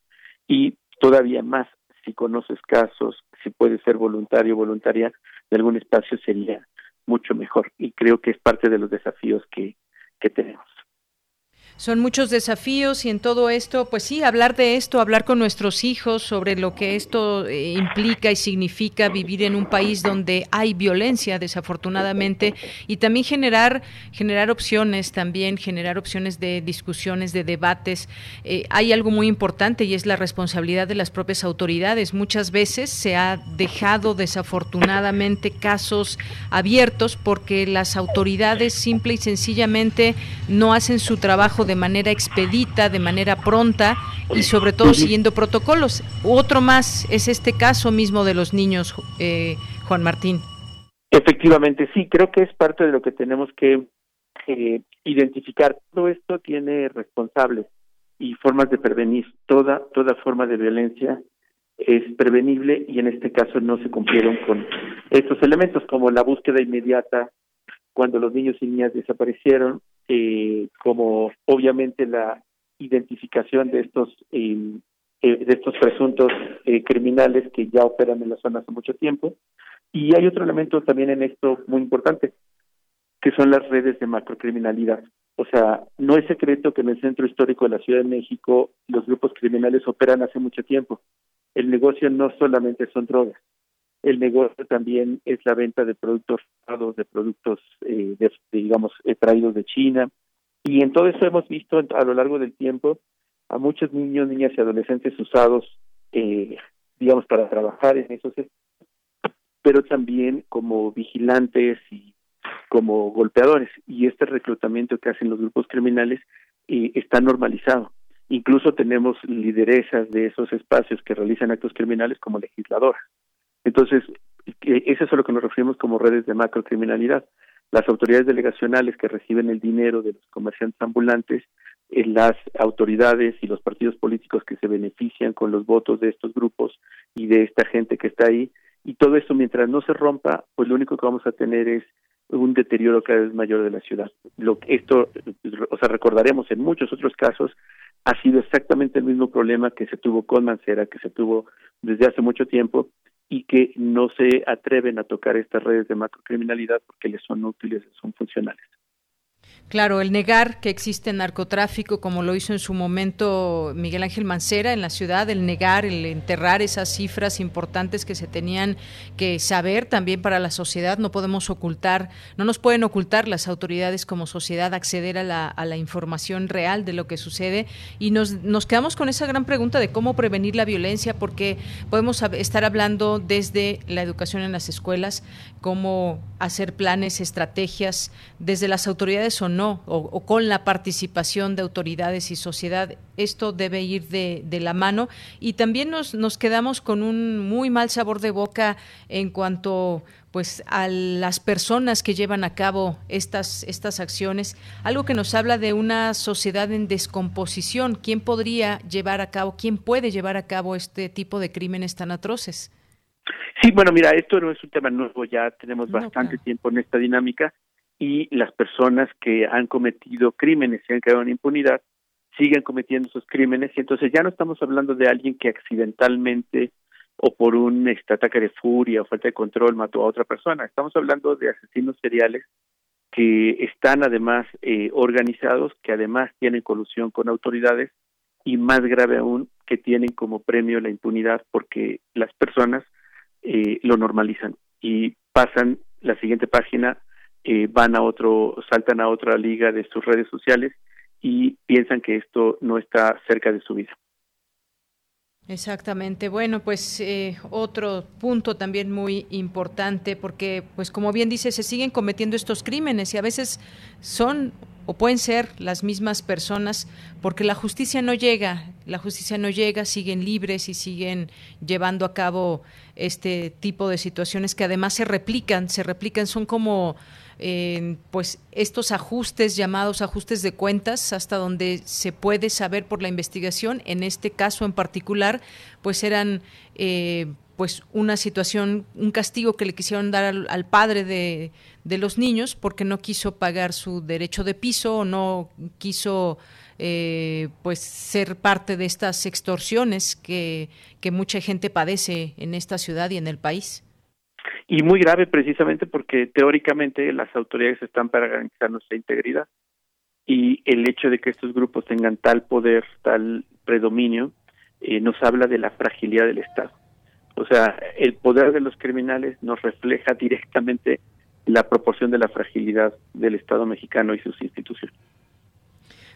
S10: Y todavía más, si conoces casos, si puedes ser voluntario o voluntaria de algún espacio, sería mucho mejor. Y creo que es parte de los desafíos que tenemos.
S1: Son muchos desafíos y en todo esto, pues sí, hablar de esto, hablar con nuestros hijos sobre lo que esto eh, implica y significa vivir en un país donde hay violencia, desafortunadamente, y también generar, generar opciones, también generar opciones de discusiones, de debates. Eh, hay algo muy importante y es la responsabilidad de las propias autoridades. Muchas veces se ha dejado desafortunadamente casos abiertos porque las autoridades simple y sencillamente no hacen su trabajo de manera expedita, de manera pronta y sobre todo siguiendo protocolos. Otro más es este caso mismo de los niños, eh, Juan Martín.
S10: Efectivamente, sí, creo que es parte de lo que tenemos que eh, identificar. Todo esto tiene responsables y formas de prevenir. Toda, toda forma de violencia es prevenible y en este caso no se cumplieron con estos elementos como la búsqueda inmediata cuando los niños y niñas desaparecieron, eh, como obviamente la identificación de estos eh, eh, de estos presuntos criminales que ya operan en la zona hace mucho tiempo. Y hay otro elemento también en esto muy importante, que son las redes de macrocriminalidad. O sea, no es secreto que en el centro histórico de la Ciudad de México los grupos criminales operan hace mucho tiempo. El negocio no solamente son drogas, el negocio también es la venta de productos de productos, eh, digamos, eh, traídos de China. Y en todo eso hemos visto a lo largo del tiempo a muchos niños, niñas y adolescentes usados, eh, digamos, para trabajar en esos pero también como vigilantes y como golpeadores. Y este reclutamiento que hacen los grupos criminales eh, está normalizado. Incluso tenemos lideresas de esos espacios que realizan actos criminales como legisladoras. Entonces, eso es a lo que nos referimos como redes de macrocriminalidad. Las autoridades delegacionales que reciben el dinero de los comerciantes ambulantes, eh, las autoridades y los partidos políticos que se benefician con los votos de estos grupos y de esta gente que está ahí, y todo eso mientras no se rompa, pues lo único que vamos a tener es un deterioro cada vez mayor de la ciudad. Lo esto, o sea, recordaremos en muchos otros casos ha sido exactamente el mismo problema que se tuvo con Mancera, que se tuvo desde hace mucho tiempo y que no se atreven a tocar estas redes de macrocriminalidad porque les son útiles, son funcionales.
S1: Claro, el negar que existe narcotráfico, como lo hizo en su momento Miguel Ángel Mancera en la ciudad, el negar, el enterrar esas cifras importantes que se tenían que saber también para la sociedad, no podemos ocultar, no nos pueden ocultar las autoridades como sociedad acceder a la, a la información real de lo que sucede. Y nos, nos quedamos con esa gran pregunta de cómo prevenir la violencia, porque podemos estar hablando desde la educación en las escuelas, cómo hacer planes, estrategias desde las autoridades o no no, o, con la participación de autoridades y sociedad. Esto debe ir de, de la mano. Y también nos, nos quedamos con un muy mal sabor de boca en cuanto pues a las personas que llevan a cabo estas estas acciones, algo que nos habla de una sociedad en descomposición. ¿Quién podría llevar a cabo, quién puede llevar a cabo este tipo de crímenes tan atroces?
S10: Sí, bueno, mira, esto no es un tema nuevo, ya tenemos bastante tiempo en esta dinámica y las personas que han cometido crímenes y han quedado en impunidad siguen cometiendo esos crímenes y entonces ya no estamos hablando de alguien que accidentalmente o por un este, ataque de furia o falta de control mató a otra persona. Estamos hablando de asesinos seriales que están además eh, organizados, que además tienen colusión con autoridades y más grave aún, que tienen como premio la impunidad porque las personas eh, lo normalizan y pasan la siguiente página, eh, van a otro, saltan a otra liga de sus redes sociales y piensan que esto no está cerca de su vida.
S1: Exactamente. Bueno, pues eh, otro punto también muy importante porque, pues como bien dice, se siguen cometiendo estos crímenes y a veces son o pueden ser las mismas personas porque la justicia no llega, la justicia no llega, siguen libres y siguen llevando a cabo este tipo de situaciones que además se replican, se replican, son como pues estos ajustes llamados ajustes de cuentas hasta donde se puede saber por la investigación. En este caso en particular pues eran eh, pues una situación un castigo que le quisieron dar al, padre de, de, los niños porque no quiso pagar su derecho de piso o no quiso eh, pues ser parte de estas extorsiones que, que mucha gente padece en esta ciudad y en el país
S10: y muy grave precisamente porque teóricamente las autoridades están para garantizar nuestra integridad y el hecho de que estos grupos tengan tal poder, tal predominio, eh, nos habla de la fragilidad del Estado. O sea, el poder de los criminales nos refleja directamente la proporción de la fragilidad del Estado mexicano y sus instituciones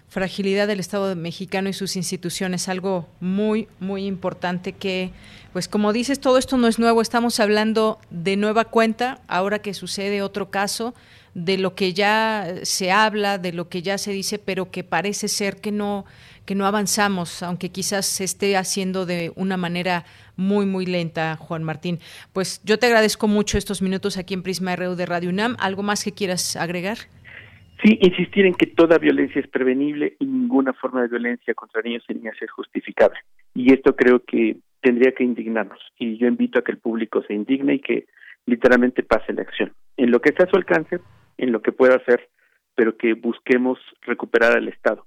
S1: fragilidad del Estado mexicano y sus instituciones, algo muy, muy importante que, pues como dices, todo esto no es nuevo, estamos hablando de nueva cuenta, ahora que sucede otro caso, de lo que ya se habla, de lo que ya se dice, pero que parece ser que no, que no avanzamos, aunque quizás se esté haciendo de una manera muy, muy lenta, Juan Martín. Pues yo te agradezco mucho estos minutos aquí en Prisma RU de Radio UNAM. ¿Algo más que quieras agregar?
S10: Sí, insistir en que toda violencia es prevenible y ninguna forma de violencia contra niños y niñas es justificable. Y esto creo que tendría que indignarnos. Y yo invito a que el público se indigne y que literalmente pase la acción. En lo que está a su alcance, en lo que pueda hacer, pero que busquemos recuperar al Estado.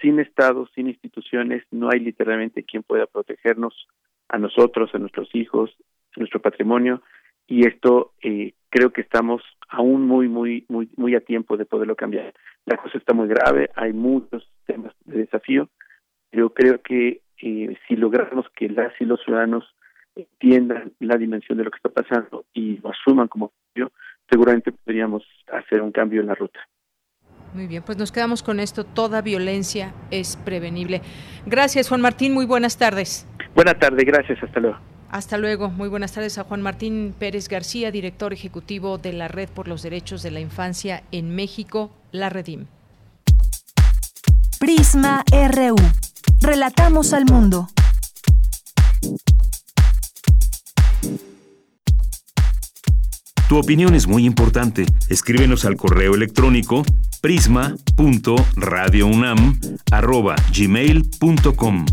S10: Sin Estado, sin instituciones, no hay literalmente quien pueda protegernos a nosotros, a nuestros hijos, a nuestro patrimonio. Y esto eh, creo que estamos aún muy, muy, muy, muy a tiempo de poderlo cambiar. La cosa está muy grave, hay muchos temas de desafío, pero creo que eh, si logramos que las y los ciudadanos entiendan la dimensión de lo que está pasando y lo asuman como yo, seguramente podríamos hacer un cambio en la ruta.
S1: Muy bien, pues nos quedamos con esto. Toda violencia es prevenible. Gracias, Juan Martín. Muy buenas tardes.
S10: Buenas tardes, gracias. Hasta luego.
S1: Hasta luego. Muy buenas tardes a Juan Martín Pérez García, director ejecutivo de la Red por los Derechos de la Infancia en México, la Redim.
S3: Prisma RU. Relatamos al mundo.
S9: Tu opinión es muy importante. Escríbenos al correo electrónico prisma.radiounam@gmail.com.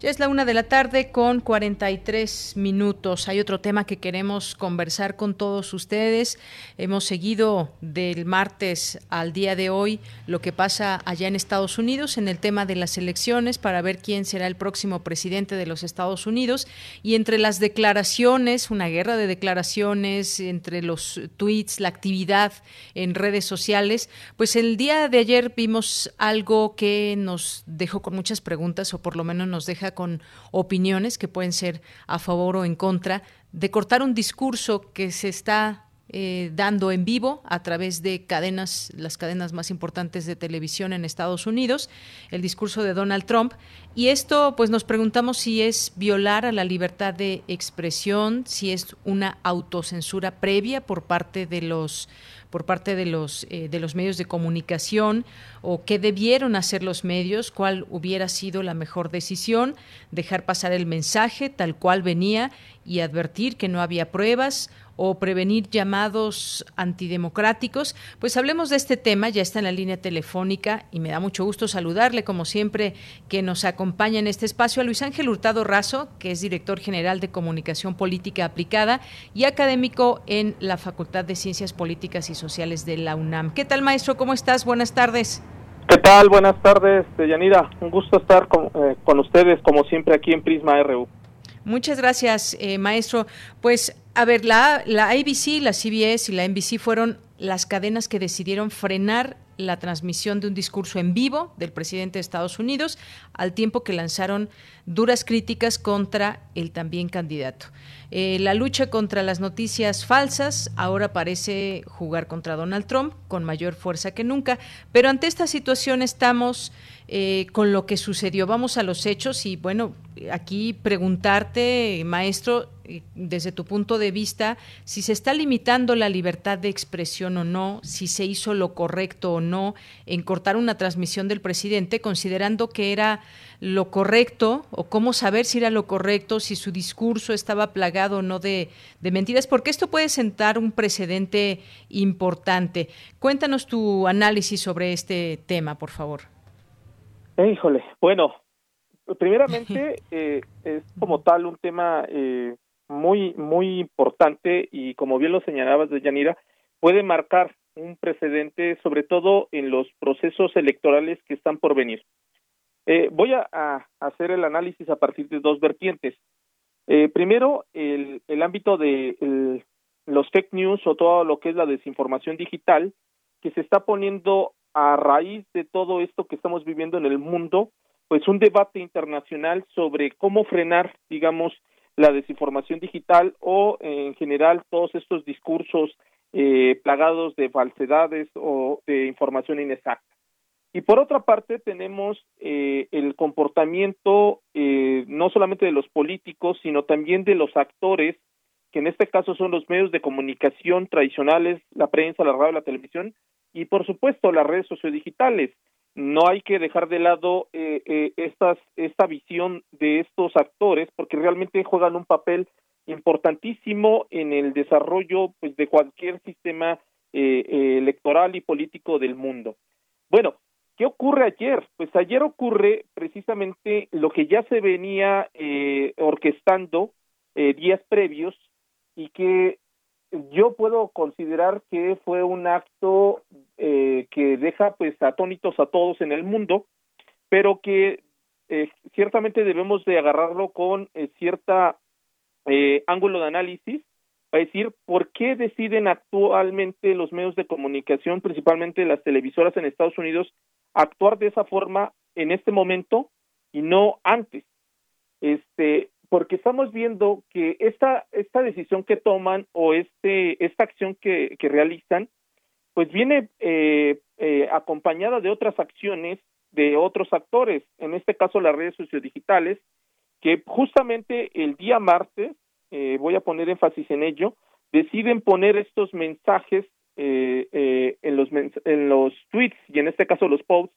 S1: Ya es la una de la tarde con 43 minutos. Hay otro tema que queremos conversar con todos ustedes. Hemos seguido del martes al día de hoy lo que pasa allá en Estados Unidos en el tema de las elecciones para ver quién será el próximo presidente de los Estados Unidos. Y entre las declaraciones, una guerra de declaraciones, entre los tweets, la actividad en redes sociales, pues el día de ayer vimos algo que nos dejó con muchas preguntas o por lo menos nos deja con opiniones que pueden ser a favor o en contra, de cortar un discurso que se está eh, dando en vivo a través de cadenas, las cadenas más importantes de televisión en Estados Unidos, el discurso de Donald Trump. Y esto, pues nos preguntamos si es violar a la libertad de expresión, si es una autocensura previa por parte de los por parte de los, eh, de los medios de comunicación o qué debieron hacer los medios, cuál hubiera sido la mejor decisión, dejar pasar el mensaje tal cual venía y advertir que no había pruebas o prevenir llamados antidemocráticos. Pues hablemos de este tema, ya está en la línea telefónica y me da mucho gusto saludarle, como siempre, que nos acompaña en este espacio a Luis Ángel Hurtado Razo, que es director general de Comunicación Política Aplicada y académico en la Facultad de Ciencias Políticas y Sociales de la UNAM. ¿Qué tal, maestro? ¿Cómo estás? Buenas tardes.
S11: ¿Qué tal? Buenas tardes, Yanira. Un gusto estar con, eh, con ustedes, como siempre, aquí en Prisma RU.
S1: Muchas gracias, eh, maestro. Pues, a ver, la, la ABC, la CBS y la NBC fueron las cadenas que decidieron frenar la transmisión de un discurso en vivo del presidente de Estados Unidos, al tiempo que lanzaron duras críticas contra el también candidato. Eh, la lucha contra las noticias falsas ahora parece jugar contra Donald Trump con mayor fuerza que nunca, pero ante esta situación estamos eh, con lo que sucedió. Vamos a los hechos y bueno, aquí preguntarte, maestro, eh, desde tu punto de vista, si se está limitando la libertad de expresión o no, si se hizo lo correcto o no en cortar una transmisión del presidente, considerando que era lo correcto o cómo saber si era lo correcto, si su discurso estaba plagado o no de, de mentiras, porque esto puede sentar un precedente importante. Cuéntanos tu análisis sobre este tema, por favor.
S11: Híjole, bueno, primeramente eh, es como tal un tema eh, muy muy importante y como bien lo señalabas de Yanira puede marcar un precedente sobre todo en los procesos electorales que están por venir. Eh, voy a, hacer el análisis a partir de dos vertientes. primero, el, el ámbito de los fake news o todo lo que es la desinformación digital que se está poniendo a raíz de todo esto que estamos viviendo en el mundo, pues un debate internacional sobre cómo frenar, digamos, la desinformación digital o en general todos estos discursos eh, plagados de falsedades o de información inexacta. Y por otra parte tenemos eh, el comportamiento eh, no solamente de los políticos, sino también de los actores, que en este caso son los medios de comunicación tradicionales, la prensa, la radio, la televisión, y por supuesto las redes sociodigitales. No hay que dejar de lado eh, eh, estas, esta visión de estos actores porque realmente juegan un papel importantísimo en el desarrollo pues, de cualquier sistema eh, eh, electoral y político del mundo. Bueno, ¿qué ocurre ayer? Pues ayer ocurre precisamente lo que ya se venía eh, orquestando eh, días previos y que yo puedo considerar que fue un acto eh, que deja pues atónitos a todos en el mundo, pero que eh, ciertamente debemos de agarrarlo con eh, cierta eh, ángulo de análisis para decir por qué deciden actualmente los medios de comunicación, principalmente las televisoras en Estados Unidos, actuar de esa forma en este momento y no antes. Este, porque estamos viendo que esta, esta decisión que toman o este, esta acción que, que realizan, pues viene eh, eh, acompañada de otras acciones de otros actores, en este caso las redes sociodigitales, que justamente el día martes, eh, voy a poner énfasis en ello, deciden poner estos mensajes eh, eh, en los en los tweets y en este caso los posts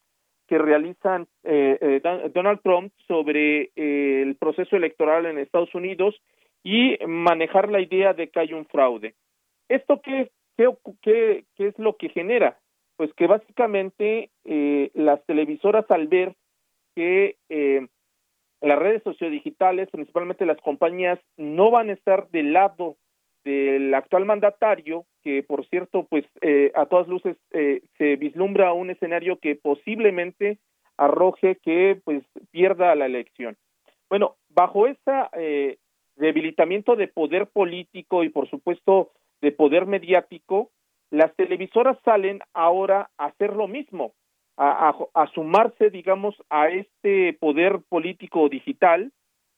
S11: que realizan eh, eh, Donald Trump sobre eh, el proceso electoral en Estados Unidos y manejar la idea de que hay un fraude. ¿Esto qué, qué, qué, qué es lo que genera? Pues que básicamente eh, las televisoras al ver que eh, las redes sociodigitales, principalmente las compañías, no van a estar del lado del actual mandatario, que por cierto, pues eh, a todas luces eh, se vislumbra un escenario que posiblemente arroje que pues pierda la elección. Bueno, bajo ese eh, debilitamiento de poder político y por supuesto de poder mediático, las televisoras salen ahora a hacer lo mismo, a, a, a sumarse, digamos, a este poder político digital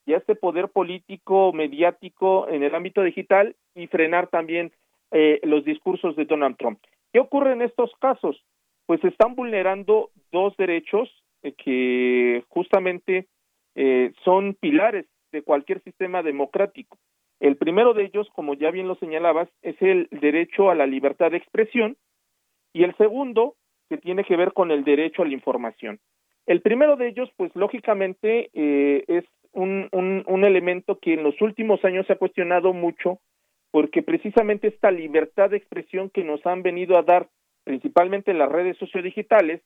S11: y a este poder político mediático en el ámbito digital y frenar también eh, los discursos de Donald Trump. ¿Qué ocurre en estos casos? Pues están vulnerando dos derechos eh, que justamente eh, son pilares de cualquier sistema democrático. El primero de ellos, como ya bien lo señalabas, es el derecho a la libertad de expresión y el segundo, que tiene que ver con el derecho a la información. El primero de ellos, pues lógicamente, eh, es un, un, un elemento que en los últimos años se ha cuestionado mucho porque precisamente esta libertad de expresión que nos han venido a dar principalmente las redes sociodigitales,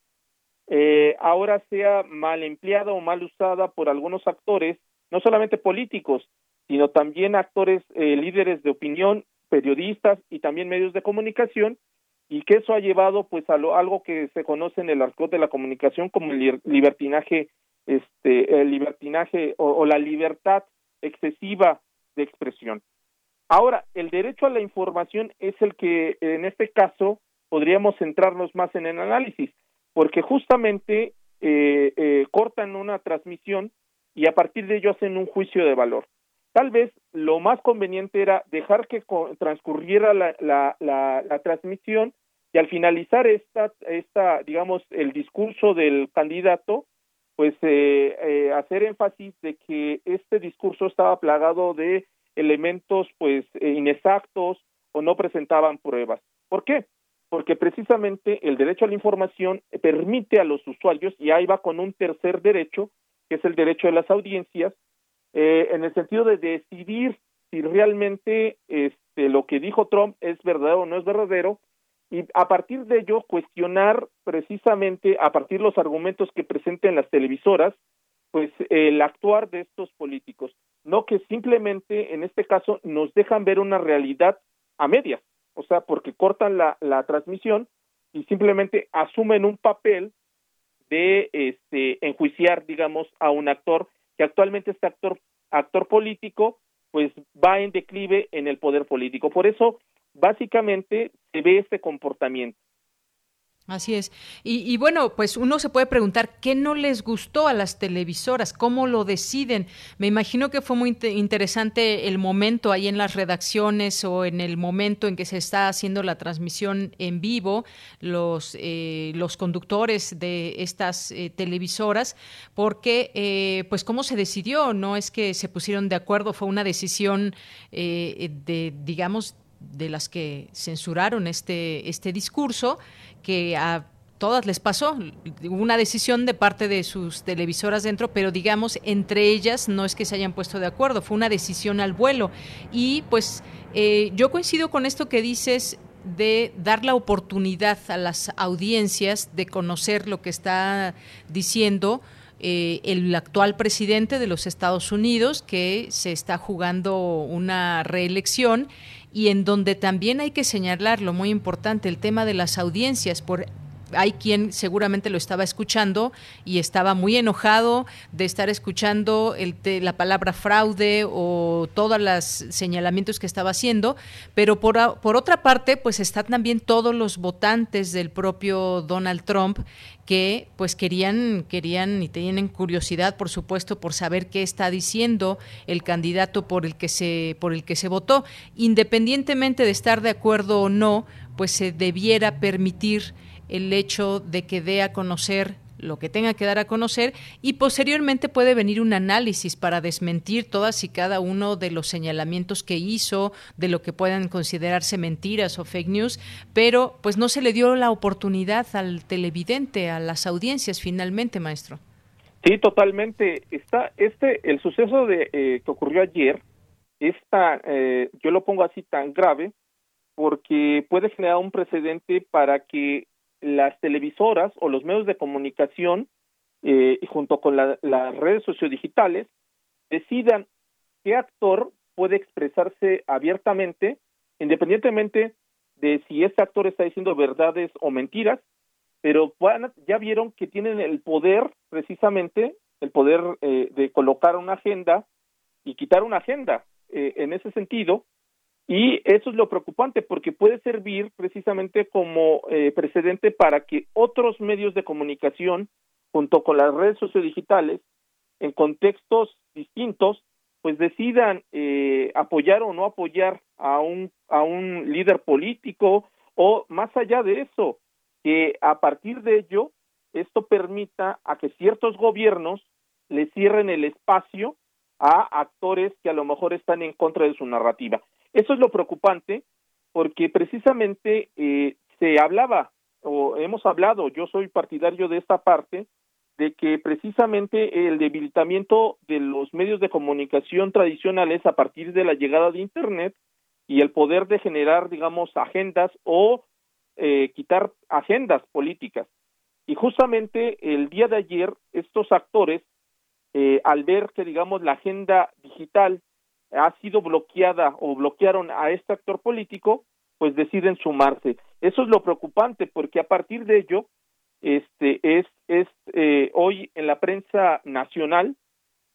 S11: eh, ahora sea mal empleada o mal usada por algunos actores, no solamente políticos, sino también actores eh, líderes de opinión, periodistas y también medios de comunicación, y que eso ha llevado pues a algo que se conoce en el arco de la comunicación como el libertinaje, este, el libertinaje o la libertad excesiva de expresión. Ahora, el derecho a la información es el que en este caso podríamos centrarnos más en el análisis, porque justamente eh, eh, cortan una transmisión y a partir de ello hacen un juicio de valor. Tal vez lo más conveniente era dejar que transcurriera la, la, la, transmisión y al finalizar esta, esta, digamos, el discurso del candidato, pues eh, eh hacer énfasis de que este discurso estaba plagado de elementos pues eh, inexactos o no presentaban pruebas. ¿Por qué? Porque precisamente el derecho a la información permite a los usuarios, y ahí va con un tercer derecho, que es el derecho de las audiencias, eh, en el sentido de decidir si realmente este, lo que dijo Trump es verdadero o no es verdadero, y a partir de ello cuestionar precisamente a partir de los argumentos que presenten las televisoras, pues el actuar de estos políticos no que simplemente en este caso nos dejan ver una realidad a medias, o sea, porque cortan la, la transmisión y simplemente asumen un papel de este enjuiciar, digamos, a un actor que actualmente este actor actor político pues va en declive en el poder político. Por eso básicamente se ve este comportamiento.
S1: Así es. Y, bueno, pues uno se puede preguntar qué no les gustó a las televisoras, cómo lo deciden. Me imagino que fue muy interesante el momento ahí en las redacciones o en el momento en que se está haciendo la transmisión en vivo, los, eh, los conductores de estas eh, televisoras, porque eh, pues cómo se decidió, no es que se pusieron de acuerdo, fue una decisión de, digamos, de las que censuraron este, este discurso que a todas les pasó una decisión de parte de sus televisoras dentro, pero digamos entre ellas no es que se hayan puesto de acuerdo, fue una decisión al vuelo. Y pues eh, yo coincido con esto que dices de dar la oportunidad a las audiencias de conocer lo que está diciendo eh, el actual presidente de los Estados Unidos, que se está jugando una reelección y en donde también hay que señalar lo muy importante, el tema de las audiencias. Por, hay quien seguramente lo estaba escuchando y estaba muy enojado de estar escuchando el la palabra fraude o todos los señalamientos que estaba haciendo, pero por, por otra parte, pues están también todos los votantes del propio Donald Trump que pues querían querían y tienen curiosidad por supuesto por saber qué está diciendo el candidato por el que se por el que se votó. Independientemente de estar de acuerdo o no pues se debiera permitir el hecho de que dé a conocer lo que tenga que dar a conocer y posteriormente puede venir un análisis para desmentir todas y cada uno de los señalamientos que hizo, de lo que puedan considerarse mentiras o fake news, pero pues no se le dio la oportunidad al televidente, a las audiencias finalmente, maestro.
S11: Sí, totalmente. Está este el suceso de eh, que ocurrió ayer está eh, yo lo pongo así tan grave porque puede generar un precedente para que las televisoras o los medios de comunicación, eh, junto con las redes sociodigitales, decidan qué actor puede expresarse abiertamente, independientemente de si ese actor está diciendo verdades o mentiras, pero ya vieron que tienen el poder, precisamente, el poder eh, de colocar una agenda y quitar una agenda. Eh, en ese sentido, y eso es lo preocupante porque puede servir precisamente como eh, precedente para que otros medios de comunicación, junto con las redes sociodigitales, en contextos distintos, pues decidan eh, apoyar o no apoyar a un a un líder político o más allá de eso que a partir de ello esto permita a que ciertos gobiernos le cierren el espacio a actores que a lo mejor están en contra de su narrativa. Eso es lo preocupante porque precisamente eh, se hablaba o hemos hablado, yo soy partidario de esta parte, de que precisamente el debilitamiento de los medios de comunicación tradicionales a partir de la llegada de Internet y el poder de generar, digamos, agendas o eh, quitar agendas políticas. Y justamente el día de ayer estos actores, eh, al ver que, digamos, la agenda digital ha sido bloqueada o bloquearon a este actor político, pues deciden sumarse. Eso es lo preocupante porque a partir de ello, este es es eh, hoy en la prensa nacional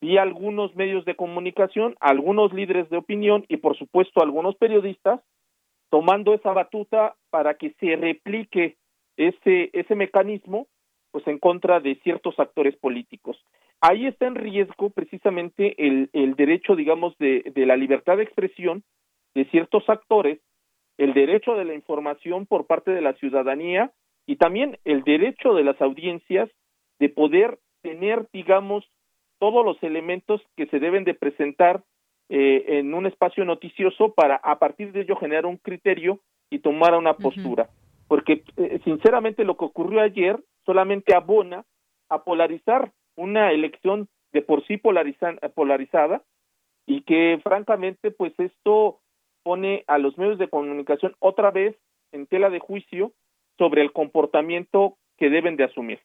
S11: vi algunos medios de comunicación, algunos líderes de opinión y por supuesto algunos periodistas tomando esa batuta para que se replique ese ese mecanismo pues en contra de ciertos actores políticos. Ahí está en riesgo precisamente el, el derecho, digamos, de, de la libertad de expresión de ciertos actores el derecho de la información por parte de la ciudadanía y también el derecho de las audiencias de poder tener, digamos, todos los elementos que se deben de presentar eh, en un espacio noticioso para a partir de ello generar un criterio y tomar una postura. Porque eh, sinceramente lo que ocurrió ayer solamente abona a polarizar una elección de por sí polarizada y que francamente pues esto pone a los medios de comunicación otra vez en tela de juicio sobre el comportamiento que deben de asumir.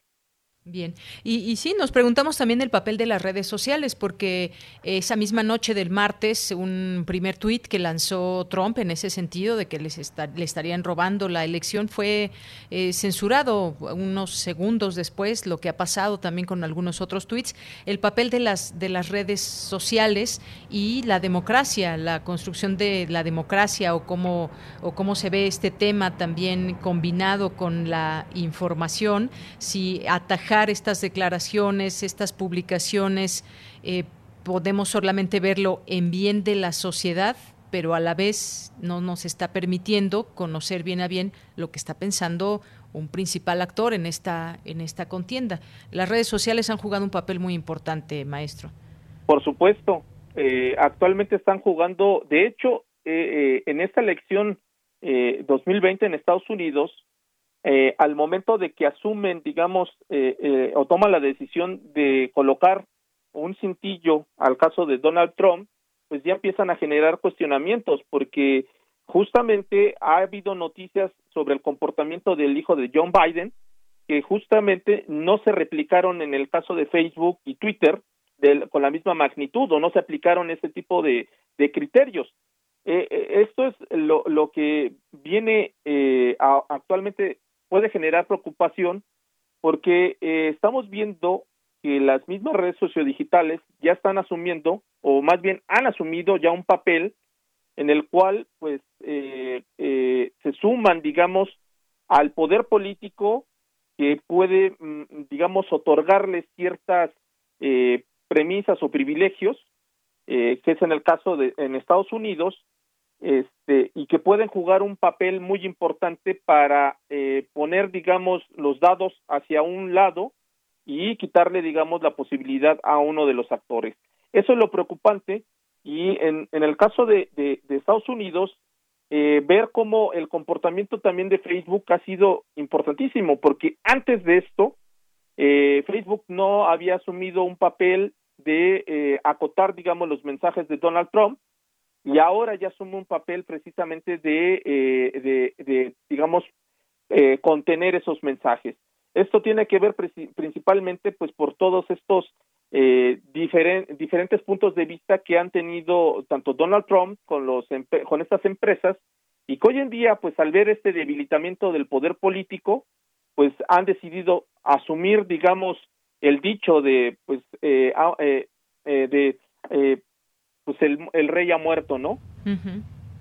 S1: Bien, y, sí, nos preguntamos también el papel de las redes sociales, porque esa misma noche del martes, un primer tuit que lanzó Trump en ese sentido de que les le estarían robando la elección fue eh, censurado unos segundos después, lo que ha pasado también con algunos otros tuits, el papel de las, de las redes sociales y la democracia, la construcción de la democracia o cómo, o cómo se ve este tema también combinado con la información, si atajar estas declaraciones, estas publicaciones, eh, podemos solamente verlo en bien de la sociedad, pero a la vez no nos está permitiendo conocer bien a bien lo que está pensando un principal actor en esta en esta contienda. Las redes sociales han jugado un papel muy importante, maestro.
S11: Por supuesto, eh, actualmente están jugando, de hecho, eh, en esta elección 2020 en Estados Unidos, eh, al momento de que asumen, digamos, eh, eh, o toman la decisión de colocar un cintillo al caso de Donald Trump, pues ya empiezan a generar cuestionamientos, porque justamente ha habido noticias sobre el comportamiento del hijo de John Biden, que justamente no se replicaron en el caso de Facebook y Twitter con la misma magnitud o no se aplicaron ese tipo de, criterios. esto es lo, lo que viene actualmente puede generar preocupación porque eh, estamos viendo que las mismas redes sociodigitales ya están asumiendo, o más bien han asumido ya un papel en el cual pues eh, eh, se suman, digamos, al poder político que puede, mm, digamos, otorgarles ciertas premisas o privilegios, que es en el caso de en Estados Unidos, este y que pueden jugar un papel muy importante para eh, poner digamos los dados hacia un lado y quitarle digamos la posibilidad a uno de los actores. Eso es lo preocupante y en, en el caso de, Estados Unidos eh, ver cómo el comportamiento también de Facebook ha sido importantísimo porque antes de esto eh, Facebook no había asumido un papel de eh, acotar digamos los mensajes de Donald Trump y ahora ya asume un papel precisamente de, eh, de, digamos, eh, contener esos mensajes. Esto tiene que ver principalmente, pues, por todos estos eh, diferentes puntos de vista que han tenido tanto Donald Trump con los con estas empresas y que hoy en día, pues, al ver este debilitamiento del poder político, pues, han decidido asumir, digamos, el dicho de, pues, eh, ah, eh, de pues el, el rey ha muerto, ¿no?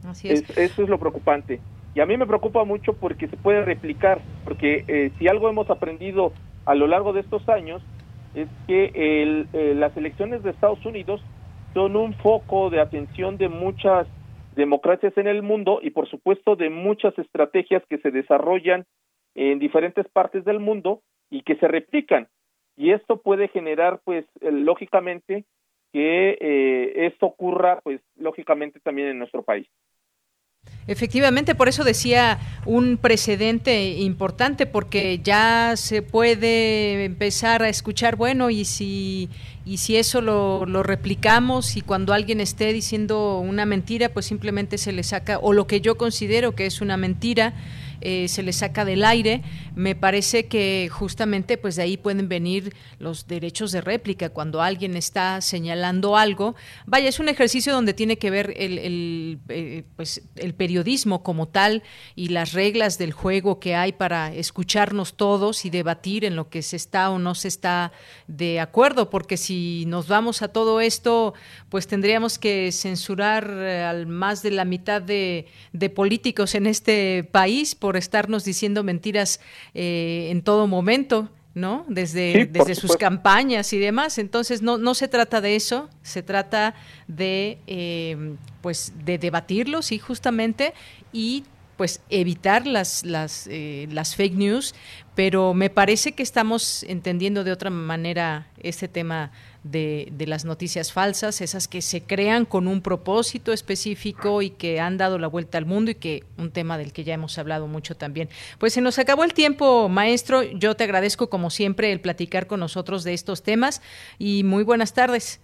S1: Así es.
S11: Eso es lo preocupante. Y a mí me preocupa mucho porque se puede replicar, porque eh, si algo hemos aprendido a lo largo de estos años es que el, eh, las elecciones de Estados Unidos son un foco de atención de muchas democracias en el mundo y por supuesto de muchas estrategias que se desarrollan en diferentes partes del mundo y que se replican. Y esto puede generar, pues, lógicamente, que eh, esto ocurra, pues, lógicamente también en nuestro país.
S1: Efectivamente, por eso decía un precedente importante, porque ya se puede empezar a escuchar, bueno, y si, y si eso lo, lo, replicamos y cuando alguien esté diciendo una mentira, pues simplemente se le saca, o lo que yo considero que es una mentira, eh, se le saca del aire. Me parece que justamente pues de ahí pueden venir los derechos de réplica cuando alguien está señalando algo. Vaya, es un ejercicio donde tiene que ver el, eh, pues, el periodismo como tal y las reglas del juego que hay para escucharnos todos y debatir en lo que se está o no se está de acuerdo, porque si nos vamos a todo esto, pues tendríamos que censurar eh, al más de la mitad de, de políticos en este país por estarnos diciendo mentiras eh, en todo momento. ¿no? Desde, desde sus campañas y demás. Entonces, no, no se trata de eso, se trata de, eh, pues, de debatirlo, sí, justamente, y pues evitar las, las, eh, las fake news, pero me parece que estamos entendiendo de otra manera este tema de, de, las noticias falsas, esas que se crean con un propósito específico y que han dado la vuelta al mundo y que un tema del que ya hemos hablado mucho también. Pues se nos acabó el tiempo, maestro. Yo te agradezco como siempre el platicar con nosotros de estos temas y muy buenas tardes.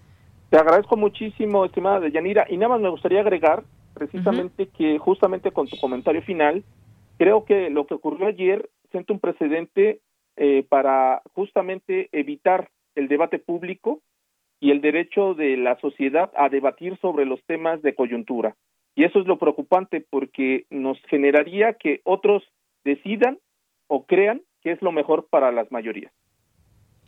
S11: Te agradezco muchísimo, estimada Deyanira, y nada más me gustaría agregar precisamente que justamente con tu comentario final, creo que lo que ocurrió ayer siente un precedente eh, para justamente evitar el debate público y el derecho de la sociedad a debatir sobre los temas de coyuntura. Y eso es lo preocupante porque nos generaría que otros decidan o crean que es lo mejor para las mayorías.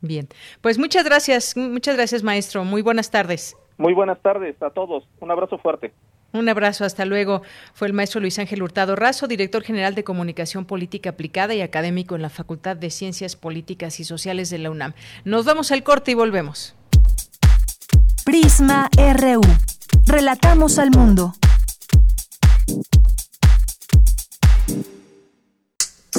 S1: Bien, pues muchas gracias, muchas gracias maestro, muy buenas tardes.
S11: Muy buenas tardes a todos, un abrazo fuerte.
S1: Un abrazo, hasta luego. Fue el maestro Luis Ángel Hurtado Razo, director general de Comunicación Política Aplicada y académico en la Facultad de Ciencias Políticas y Sociales de la UNAM. Nos vamos al corte y volvemos.
S3: Prisma RU. Relatamos al mundo.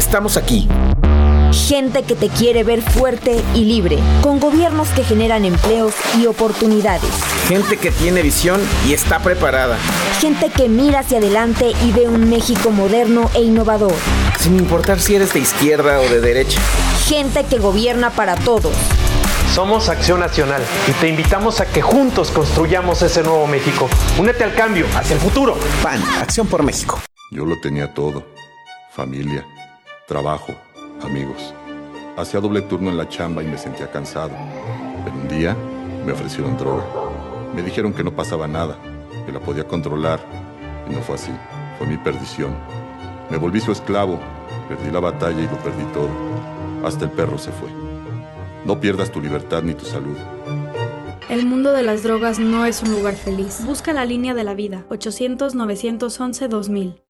S12: Estamos aquí.
S13: Gente que te quiere ver fuerte y libre, con gobiernos que generan empleos y oportunidades.
S12: Gente que tiene visión y está preparada.
S13: Gente que mira hacia adelante y ve un México moderno e innovador.
S12: Sin importar si eres de izquierda o de derecha.
S13: Gente que gobierna para todos.
S14: Somos Acción Nacional y te invitamos a que juntos construyamos ese nuevo México. Únete al cambio, hacia el futuro.
S12: PAN, Acción por México.
S15: Yo lo tenía todo. Familia trabajo, amigos. Hacía doble turno en la chamba y me sentía cansado. Pero un día me ofrecieron droga. Me dijeron que no pasaba nada, que la podía controlar. Y no fue así. Fue mi perdición. Me volví su esclavo. Perdí la batalla y lo perdí todo. Hasta el perro se fue. No pierdas tu libertad ni tu salud.
S16: El mundo de las drogas no es un lugar feliz. Busca la línea de la vida. 800-911-2000.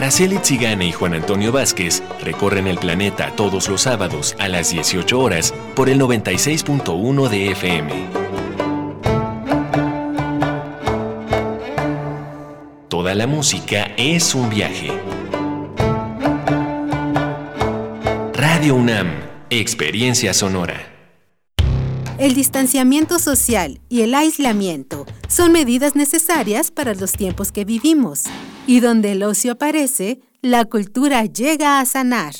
S17: Araceli Tzigane y Juan Antonio Vázquez recorren el planeta todos los sábados a las 18 horas por el 96.1 de FM. Toda la música es un viaje. Radio UNAM, Experiencia Sonora.
S18: El distanciamiento social y el aislamiento son medidas necesarias para los tiempos que vivimos. Y donde el ocio aparece, la cultura llega a sanar.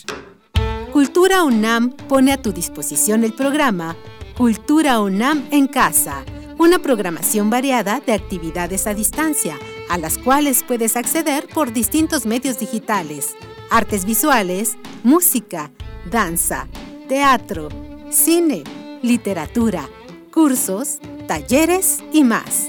S18: Cultura UNAM pone a tu disposición el programa Cultura UNAM en casa, una programación variada de actividades a distancia, a las cuales puedes acceder por distintos medios digitales, artes visuales, música, danza, teatro, cine, literatura, cursos, talleres y más.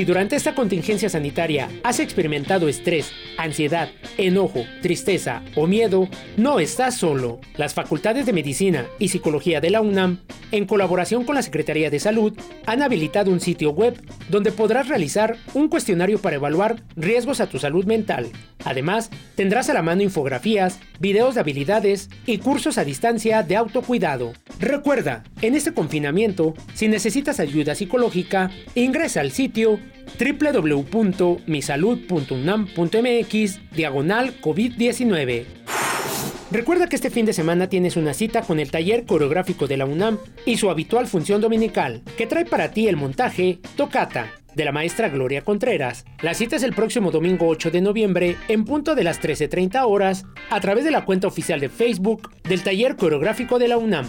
S4: Si durante esta contingencia sanitaria has experimentado estrés, ansiedad, enojo, tristeza o miedo, no estás solo. Las facultades de Medicina y Psicología de la UNAM, en colaboración con la Secretaría de Salud, han habilitado un sitio web donde podrás realizar un cuestionario para evaluar riesgos a tu salud mental. Además, tendrás a la mano infografías, videos de habilidades y cursos a distancia de autocuidado. Recuerda, en este confinamiento, si necesitas ayuda psicológica, ingresa al sitio www.misalud.unam.mx diagonal COVID-19. Recuerda que este fin de semana tienes una cita con el taller coreográfico de la UNAM y su habitual función dominical, que trae para ti el montaje Tocata, de la maestra Gloria Contreras. La cita es el próximo domingo 8 de noviembre en punto de las 13.30 horas a través de la cuenta oficial de Facebook del taller coreográfico de la UNAM.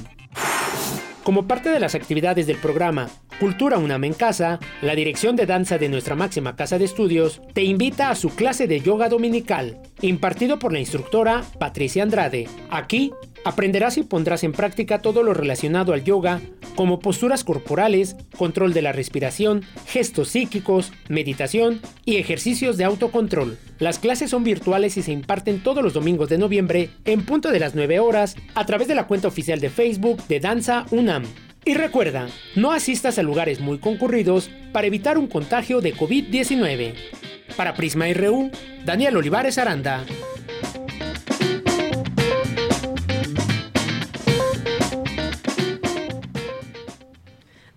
S4: Como parte de las actividades del programa Cultura UNAM en Casa, la dirección de danza de nuestra máxima casa de estudios te invita a su clase de yoga dominical, impartido por la instructora Patricia Andrade. Aquí aprenderás y pondrás en práctica todo lo relacionado al yoga, como posturas corporales, control de la respiración, gestos psíquicos, meditación y ejercicios de autocontrol. Las clases son virtuales y se imparten todos los domingos de noviembre en punto de las 9 horas a través de la cuenta oficial de Facebook de Danza UNAM. Y recuerda, no asistas a lugares muy concurridos para evitar un contagio de COVID-19. Para Prisma RU, Daniel Olivares Aranda.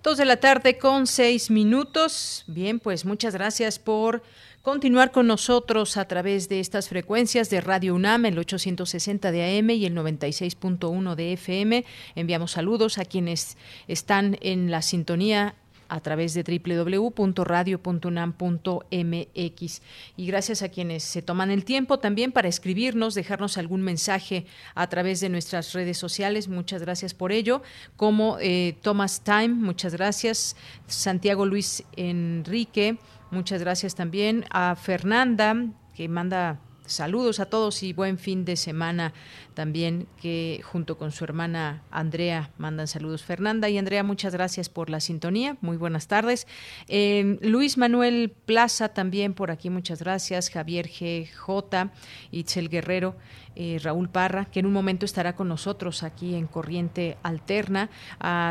S1: Dos de la tarde con seis minutos. Bien, pues muchas gracias por continuar con nosotros a través de estas frecuencias de Radio UNAM, el 860 de AM y el 96.1 de FM. Enviamos saludos a quienes están en la sintonía a través de www.radio.unam.mx. Y gracias a quienes se toman el tiempo también para escribirnos, dejarnos algún mensaje a través de nuestras redes sociales. Muchas gracias por ello. Como eh, Thomas Time, muchas gracias. Santiago Luis Enrique. Muchas gracias también a Fernanda, que manda saludos a todos y buen fin de semana también que junto con su hermana Andrea mandan saludos. Fernanda y Andrea, muchas gracias por la sintonía. Muy buenas tardes. Eh, Luis Manuel Plaza también por aquí, muchas gracias. Javier GJ, Itzel Guerrero. Eh, Raúl Parra, que en un momento estará con nosotros aquí en Corriente Alterna.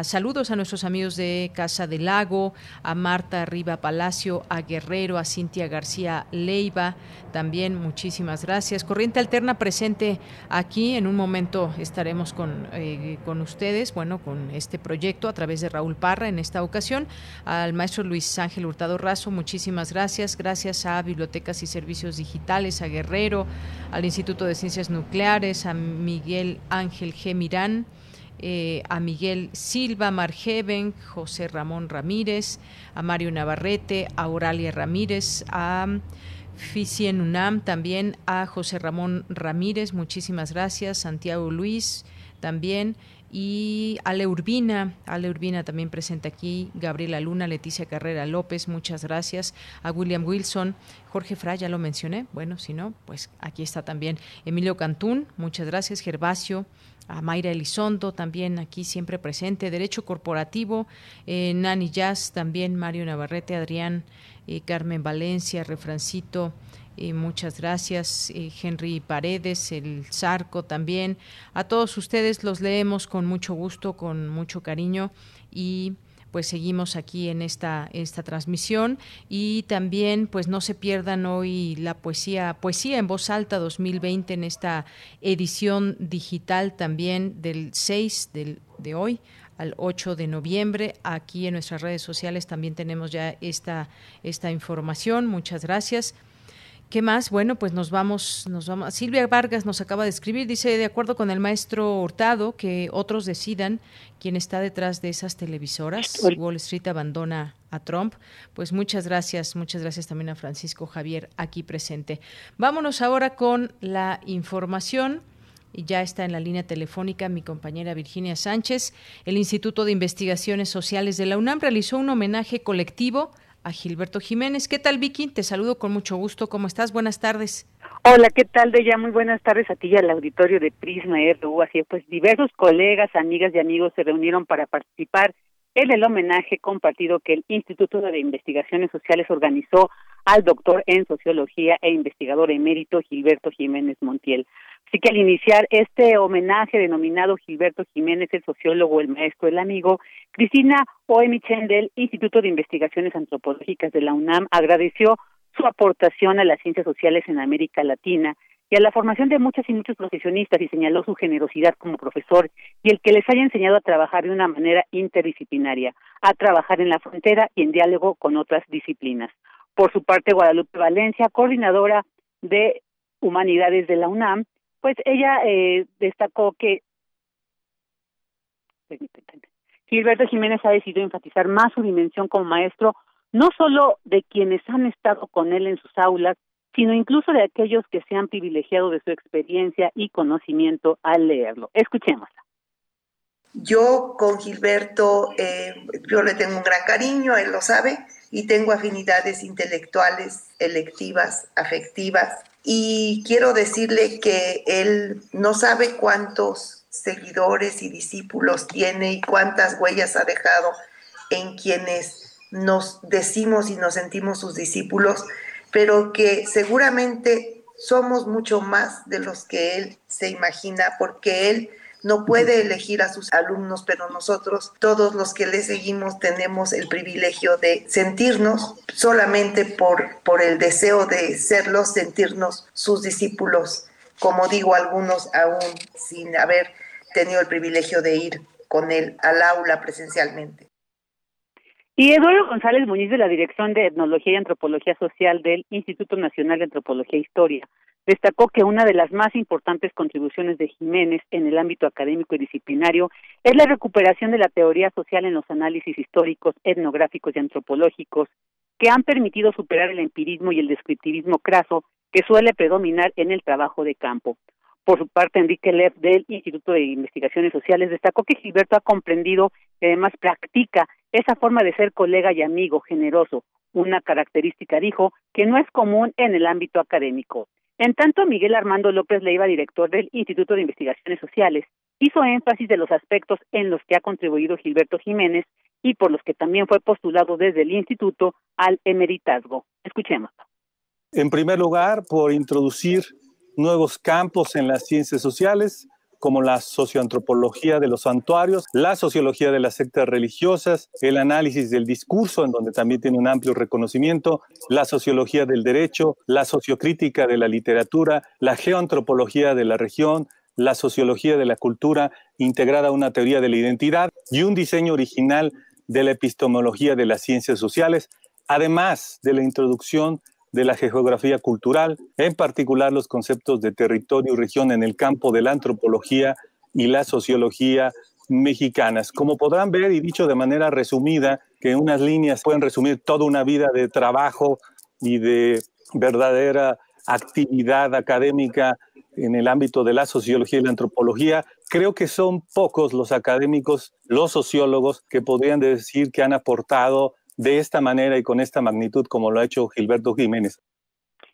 S1: saludos a nuestros amigos de Casa del Lago, a Marta Riva Palacio, a Guerrero, a Cintia García Leiva, también muchísimas gracias. Corriente Alterna presente aquí, en un momento estaremos con, eh, con ustedes, bueno, con este proyecto a través de Raúl Parra en esta ocasión. Al maestro Luis Ángel Hurtado Razo, muchísimas gracias. Gracias a Bibliotecas y Servicios Digitales, a Guerrero, al Instituto de Ciencias Nucleares, a Miguel Ángel G. Mirán, eh, a Miguel Silva Margeven, José Ramón Ramírez, a Mario Navarrete, a Oralia Ramírez, a Ficien UNAM, también a José Ramón Ramírez, muchísimas gracias, Santiago Luis también, y Ale Urbina, Ale Urbina también presente aquí, Gabriela Luna, Leticia Carrera López, muchas gracias, a William Wilson, Jorge Fra, ya lo mencioné, bueno, si no, pues aquí está también. Emilio Cantún, muchas gracias, Gervasio, a Mayra Elizondo también aquí siempre presente, Derecho Corporativo, eh, Nani Jazz también, Mario Navarrete, Adrián, eh, Carmen Valencia, Refrancito, eh, muchas gracias, Henry Paredes, el Zarco también. A todos ustedes los leemos con mucho gusto, con mucho cariño y pues seguimos aquí en esta, esta transmisión y también pues no se pierdan hoy la poesía, poesía en voz alta 2020 en esta edición digital también del 6 del, de hoy al 8 de noviembre. Aquí en nuestras redes sociales también tenemos ya esta, esta información. Muchas gracias. ¿Qué más? Bueno, pues nos vamos, nos vamos. Silvia Vargas nos acaba de escribir, dice, de acuerdo con el maestro Hurtado, que otros decidan quién está detrás de esas televisoras. Wall Street abandona a Trump. Pues muchas gracias, muchas gracias también a Francisco Javier aquí presente. Vámonos ahora con la información. Y ya está en la línea telefónica mi compañera Virginia Sánchez. El Instituto de Investigaciones Sociales de la UNAM realizó un homenaje colectivo a Gilberto Jiménez. ¿Qué tal, Vicky? Te saludo con mucho gusto. ¿Cómo estás? Buenas tardes.
S19: Hola, ¿qué tal, Deya? Muy buenas tardes a ti y al auditorio de Prisma RU. Así pues, diversos colegas, amigas y amigos se reunieron para participar en el homenaje compartido que el Instituto de Investigaciones Sociales organizó al doctor en Sociología e investigador emérito Gilberto Jiménez Montiel. Así que al iniciar este homenaje denominado Gilberto Jiménez, el sociólogo, el maestro, el amigo, Cristina Oemichen del Instituto de Investigaciones Antropológicas de la UNAM agradeció su aportación a las ciencias sociales en América Latina y a la formación de muchas y muchos profesionistas y señaló su generosidad como profesor y el que les haya enseñado a trabajar de una manera interdisciplinaria, a trabajar en la frontera y en diálogo con otras disciplinas. Por su parte, Guadalupe Valencia, coordinadora de Humanidades de la UNAM, pues ella eh, destacó que Gilberto Jiménez ha decidido enfatizar más su dimensión como maestro, no solo de quienes han estado con él en sus aulas, sino incluso de aquellos que se han privilegiado de su experiencia y conocimiento al leerlo. Escuchémosla.
S20: Yo con Gilberto, eh, yo le tengo un gran cariño, él lo sabe, y tengo afinidades intelectuales, electivas, afectivas, y quiero decirle que él no sabe cuántos seguidores y discípulos tiene y cuántas huellas ha dejado en quienes nos decimos y nos sentimos sus discípulos pero que seguramente somos mucho más de los que él se imagina, porque él no puede elegir a sus alumnos, pero nosotros, todos los que le seguimos, tenemos el privilegio de sentirnos solamente por, por el deseo de serlos, sentirnos sus discípulos, como digo, algunos aún sin haber tenido el privilegio de ir con él al aula presencialmente.
S19: Y Eduardo González Muñiz de la Dirección de Etnología y Antropología Social del Instituto Nacional de Antropología e Historia destacó que una de las más importantes contribuciones de Jiménez en el ámbito académico y disciplinario es la recuperación de la teoría social en los análisis históricos, etnográficos y antropológicos que han permitido superar el empirismo y el descriptivismo craso que suele predominar en el trabajo de campo. Por su parte, Enrique Lev del Instituto de Investigaciones Sociales destacó que Gilberto ha comprendido y además practica esa forma de ser colega y amigo generoso, una característica, dijo, que no es común en el ámbito académico. En tanto, Miguel Armando López Leiva, director del Instituto de Investigaciones Sociales, hizo énfasis de los aspectos en los que ha contribuido Gilberto Jiménez y por los que también fue postulado desde el instituto al emeritazgo. Escuchemos.
S21: En primer lugar, por introducir nuevos campos en las ciencias sociales, como la socioantropología de los santuarios, la sociología de las sectas religiosas, el análisis del discurso, en donde también tiene un amplio reconocimiento, la sociología del derecho, la sociocrítica de la literatura, la geoantropología de la región, la sociología de la cultura integrada a una teoría de la identidad y un diseño original de la epistemología de las ciencias sociales, además de la introducción de la geografía cultural, en particular los conceptos de territorio y región en el campo de la antropología y la sociología mexicanas. Como podrán ver, y dicho de manera resumida, que unas líneas pueden resumir toda una vida de trabajo y de verdadera actividad académica en el ámbito de la sociología y la antropología. Creo que son pocos los académicos, los sociólogos, que podrían decir que han aportado de esta manera y con esta magnitud como lo ha hecho Gilberto Jiménez.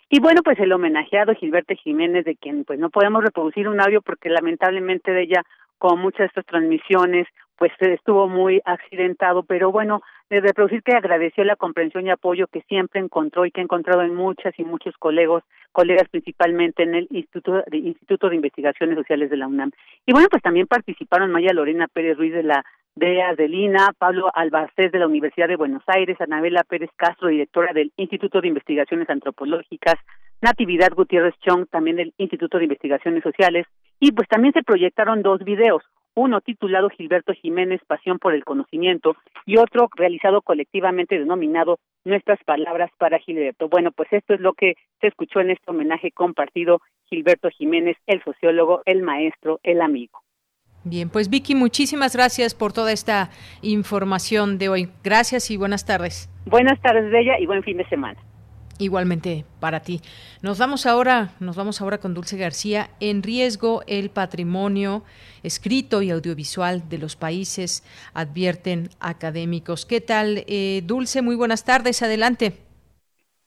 S19: Y bueno, pues el homenajeado Gilberto Jiménez, de quien pues no podemos reproducir un audio porque lamentablemente de ella, como muchas de estas transmisiones, pues estuvo muy accidentado, pero bueno, de reproducir que agradeció la comprensión y apoyo que siempre encontró y que ha encontrado en muchas y muchos colegas, colegas principalmente en el Instituto Instituto de Investigaciones Sociales de la UNAM. Y bueno, pues también participaron Maya Lorena Pérez Ruiz de la de Lina, Pablo Albacés de la Universidad de Buenos Aires, Anabela Pérez Castro, directora del Instituto de Investigaciones Antropológicas, Natividad Gutiérrez Chong, también del Instituto de Investigaciones Sociales, y pues también se proyectaron dos videos, uno titulado Gilberto Jiménez, Pasión por el Conocimiento, y otro realizado colectivamente denominado Nuestras Palabras para Gilberto. Bueno, pues esto es lo que se escuchó en este homenaje compartido Gilberto Jiménez, el sociólogo, el maestro, el amigo.
S1: Bien, pues Vicky, muchísimas gracias por toda esta información de hoy. Gracias y buenas tardes.
S19: Buenas tardes, Bella, y buen fin de semana.
S1: Igualmente para ti. Nos vamos ahora, nos vamos ahora con Dulce García. En riesgo el patrimonio escrito y audiovisual de los países, advierten académicos. ¿Qué tal, eh, Dulce? Muy buenas tardes, adelante.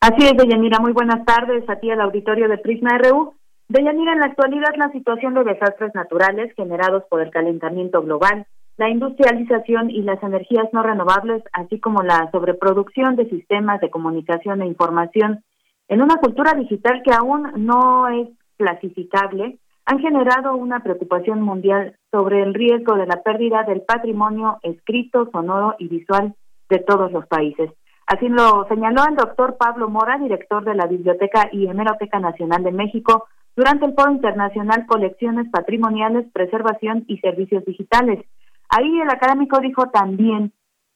S22: Así es, Deyanira, muy buenas tardes a ti al auditorio de Prisma RU. Deyanira, en la actualidad la situación de desastres naturales generados por el calentamiento global la industrialización y las energías no renovables, así como la sobreproducción de sistemas de comunicación e información en una cultura digital que aún no es clasificable, han generado una preocupación mundial sobre el riesgo de la pérdida del patrimonio escrito, sonoro y visual de todos los países. Así lo señaló el doctor Pablo Mora, director de la Biblioteca y Hemeroteca Nacional de México, durante el Foro Internacional Colecciones Patrimoniales, Preservación y Servicios Digitales. Ahí el académico dijo también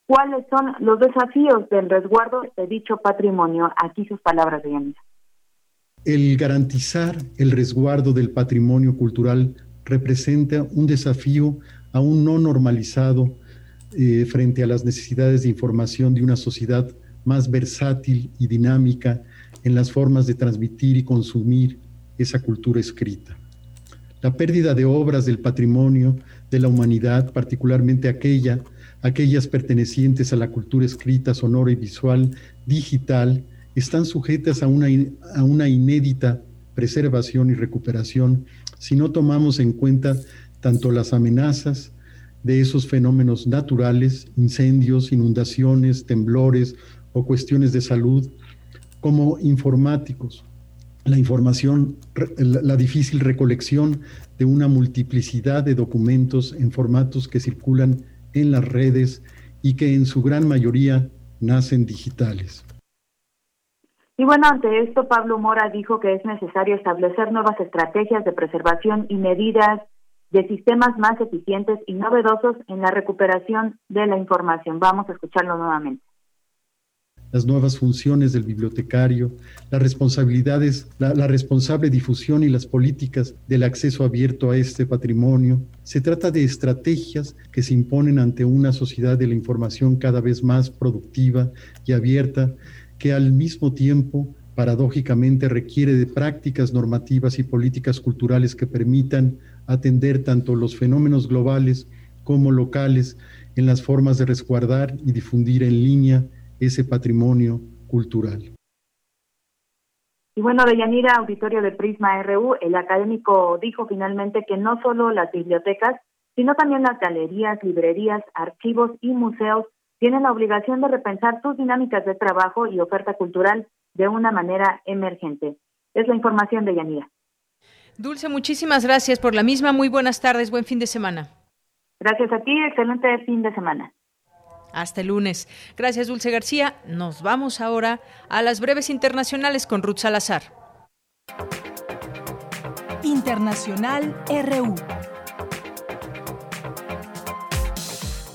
S22: cuáles son los desafíos del resguardo de dicho patrimonio. Aquí sus palabras de Yanira.
S23: El garantizar el resguardo del patrimonio cultural representa un desafío aún no normalizado eh, frente a las necesidades de información de una sociedad más versátil y dinámica en las formas de transmitir y consumir esa cultura escrita. La pérdida de obras del patrimonio de la humanidad, particularmente aquella, aquellas pertenecientes a la cultura escrita, sonora y visual digital, están sujetas a una, a una inédita preservación y recuperación si no tomamos en cuenta tanto las amenazas de esos fenómenos naturales, incendios, inundaciones, temblores o cuestiones de salud, como informáticos, la información, la difícil recolección de una multiplicidad de documentos en formatos que circulan en las redes y que en su gran mayoría nacen digitales.
S22: Y bueno, ante esto, Pablo Mora dijo que es necesario establecer nuevas estrategias de preservación y medidas de sistemas más eficientes y novedosos en la recuperación de la información. Vamos a escucharlo nuevamente
S23: las nuevas funciones del bibliotecario, las responsabilidades, la, responsable difusión y las políticas del acceso abierto a este patrimonio. Se trata de estrategias que se imponen ante una sociedad de la información cada vez más productiva y abierta, que al mismo tiempo paradójicamente requiere de prácticas normativas y políticas culturales que permitan atender tanto los fenómenos globales como locales en las formas de resguardar y difundir en línea ese patrimonio cultural.
S22: Y bueno, Deyanira, auditorio de Prisma RU, el académico dijo finalmente que no solo las bibliotecas, sino también las galerías, librerías, archivos y museos tienen la obligación de repensar sus dinámicas de trabajo y oferta cultural de una manera emergente. Es la información de Yanira.
S1: Dulce, muchísimas gracias por la misma. Muy buenas tardes, buen fin de semana.
S22: Gracias a ti, excelente fin de semana.
S1: Hasta el lunes. Gracias, Dulce García. Nos vamos ahora a las breves internacionales con Ruth Salazar.
S3: Internacional RU.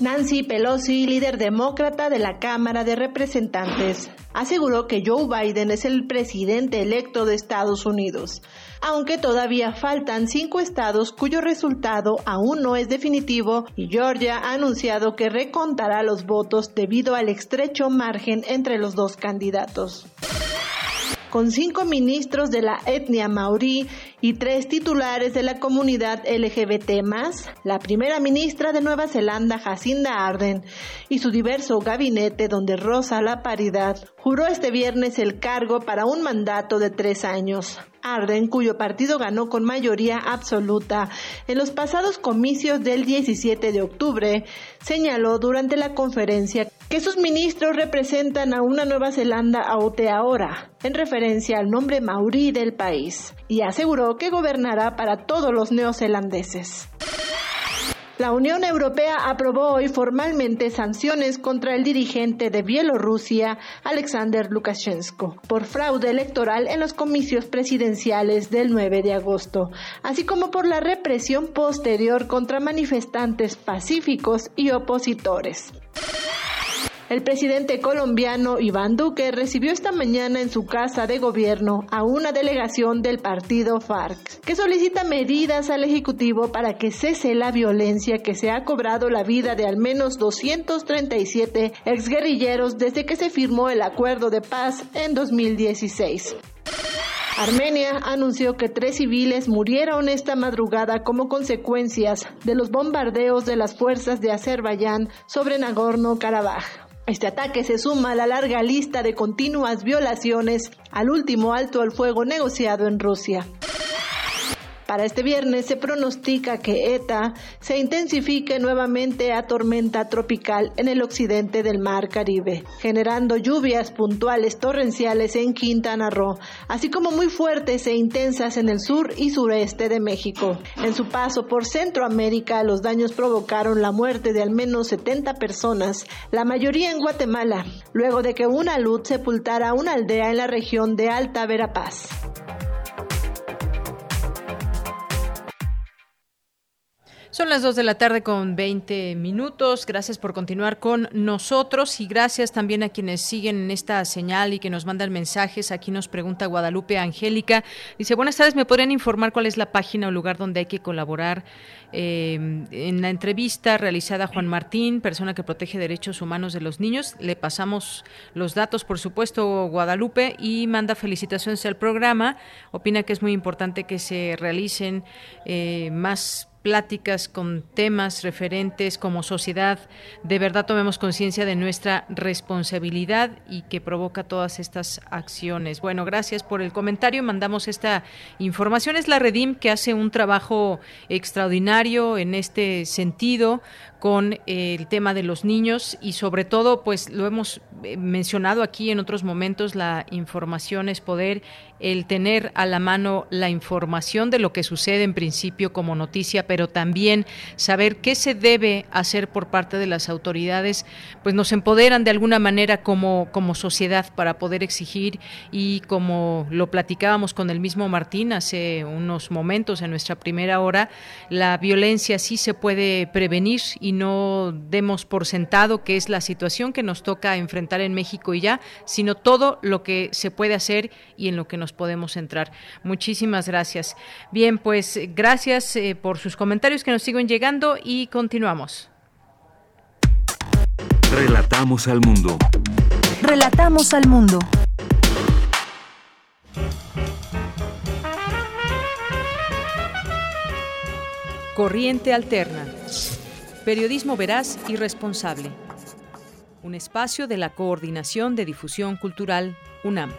S24: Nancy Pelosi, líder demócrata de la Cámara de Representantes, aseguró que Joe Biden es el presidente electo de Estados Unidos, aunque todavía faltan cinco estados cuyo resultado aún no es definitivo y Georgia ha anunciado que recontará los votos debido al estrecho margen entre los dos candidatos. con cinco ministros de la etnia maorí y tres titulares de la comunidad LGBT+, la primera ministra de Nueva Zelanda, Jacinda Arden, y su diverso gabinete donde roza la paridad, juró este viernes el cargo para un mandato de tres años. Arden, cuyo partido ganó con mayoría absoluta en los pasados comicios del 17 de octubre, señaló durante la conferencia que sus ministros representan a una Nueva Zelanda Aotearoa, en referencia al nombre maorí del país, y aseguró que gobernará para todos los neozelandeses. La Unión Europea aprobó hoy formalmente sanciones contra el dirigente de Bielorrusia, Alexander Lukashenko, por fraude electoral en los comicios presidenciales del 9 de agosto, así como por la represión posterior contra manifestantes pacíficos y opositores. El presidente colombiano Iván Duque recibió esta mañana en su casa de gobierno a una delegación del partido FARC, que solicita medidas al Ejecutivo para que cese la violencia que se ha cobrado la vida de al menos 237 exguerrilleros desde que se firmó el acuerdo de paz en 2016. Armenia anunció que tres civiles murieron esta madrugada como consecuencias de los bombardeos de las fuerzas de Azerbaiyán sobre Nagorno-Karabaj. Este ataque se suma a la larga lista de continuas violaciones al último alto al fuego negociado en Rusia. Para este viernes se pronostica que ETA se intensifique nuevamente a tormenta tropical en el occidente del Mar Caribe, generando lluvias puntuales torrenciales en Quintana Roo, así como muy fuertes e intensas en el sur y sureste de México. En su paso por Centroamérica, los daños provocaron la muerte de al menos 70 personas, la mayoría en Guatemala, luego de que una luz sepultara una aldea en la región de Alta Verapaz.
S1: Son las 2 de la tarde con 20 minutos. Gracias por continuar con nosotros y gracias también a quienes siguen en esta señal y que nos mandan mensajes. Aquí nos pregunta Guadalupe Angélica. Dice, buenas tardes, ¿me podrían informar cuál es la página o lugar donde hay que colaborar? Eh, en la entrevista realizada a Juan Martín, persona que protege derechos humanos de los niños, le pasamos los datos, por supuesto, Guadalupe, y manda felicitaciones al programa. Opina que es muy importante que se realicen eh, más pláticas con temas referentes como sociedad, de verdad tomemos conciencia de nuestra responsabilidad y que provoca todas estas acciones. Bueno, gracias por el comentario. Mandamos esta información. Es la Redim que hace un trabajo extraordinario en este sentido con el tema de los niños y sobre todo, pues lo hemos eh, mencionado aquí en otros momentos, la información es poder, el tener a la mano la información de lo que sucede en principio como noticia, pero también saber qué se debe hacer por parte de las autoridades, pues nos empoderan de alguna manera como, como sociedad para poder exigir y como lo platicábamos con el mismo Martín hace unos momentos en nuestra primera hora, la violencia sí se puede prevenir y no demos por sentado que es la situación que nos toca enfrentar en México y ya, sino todo lo que se puede hacer y en lo que nos podemos centrar. Muchísimas gracias. Bien, pues gracias eh, por sus comentarios que nos siguen llegando y continuamos.
S9: Relatamos al mundo.
S3: Relatamos al mundo.
S1: Corriente Alterna. Periodismo veraz y responsable. Un espacio de la Coordinación de Difusión Cultural, UNAM.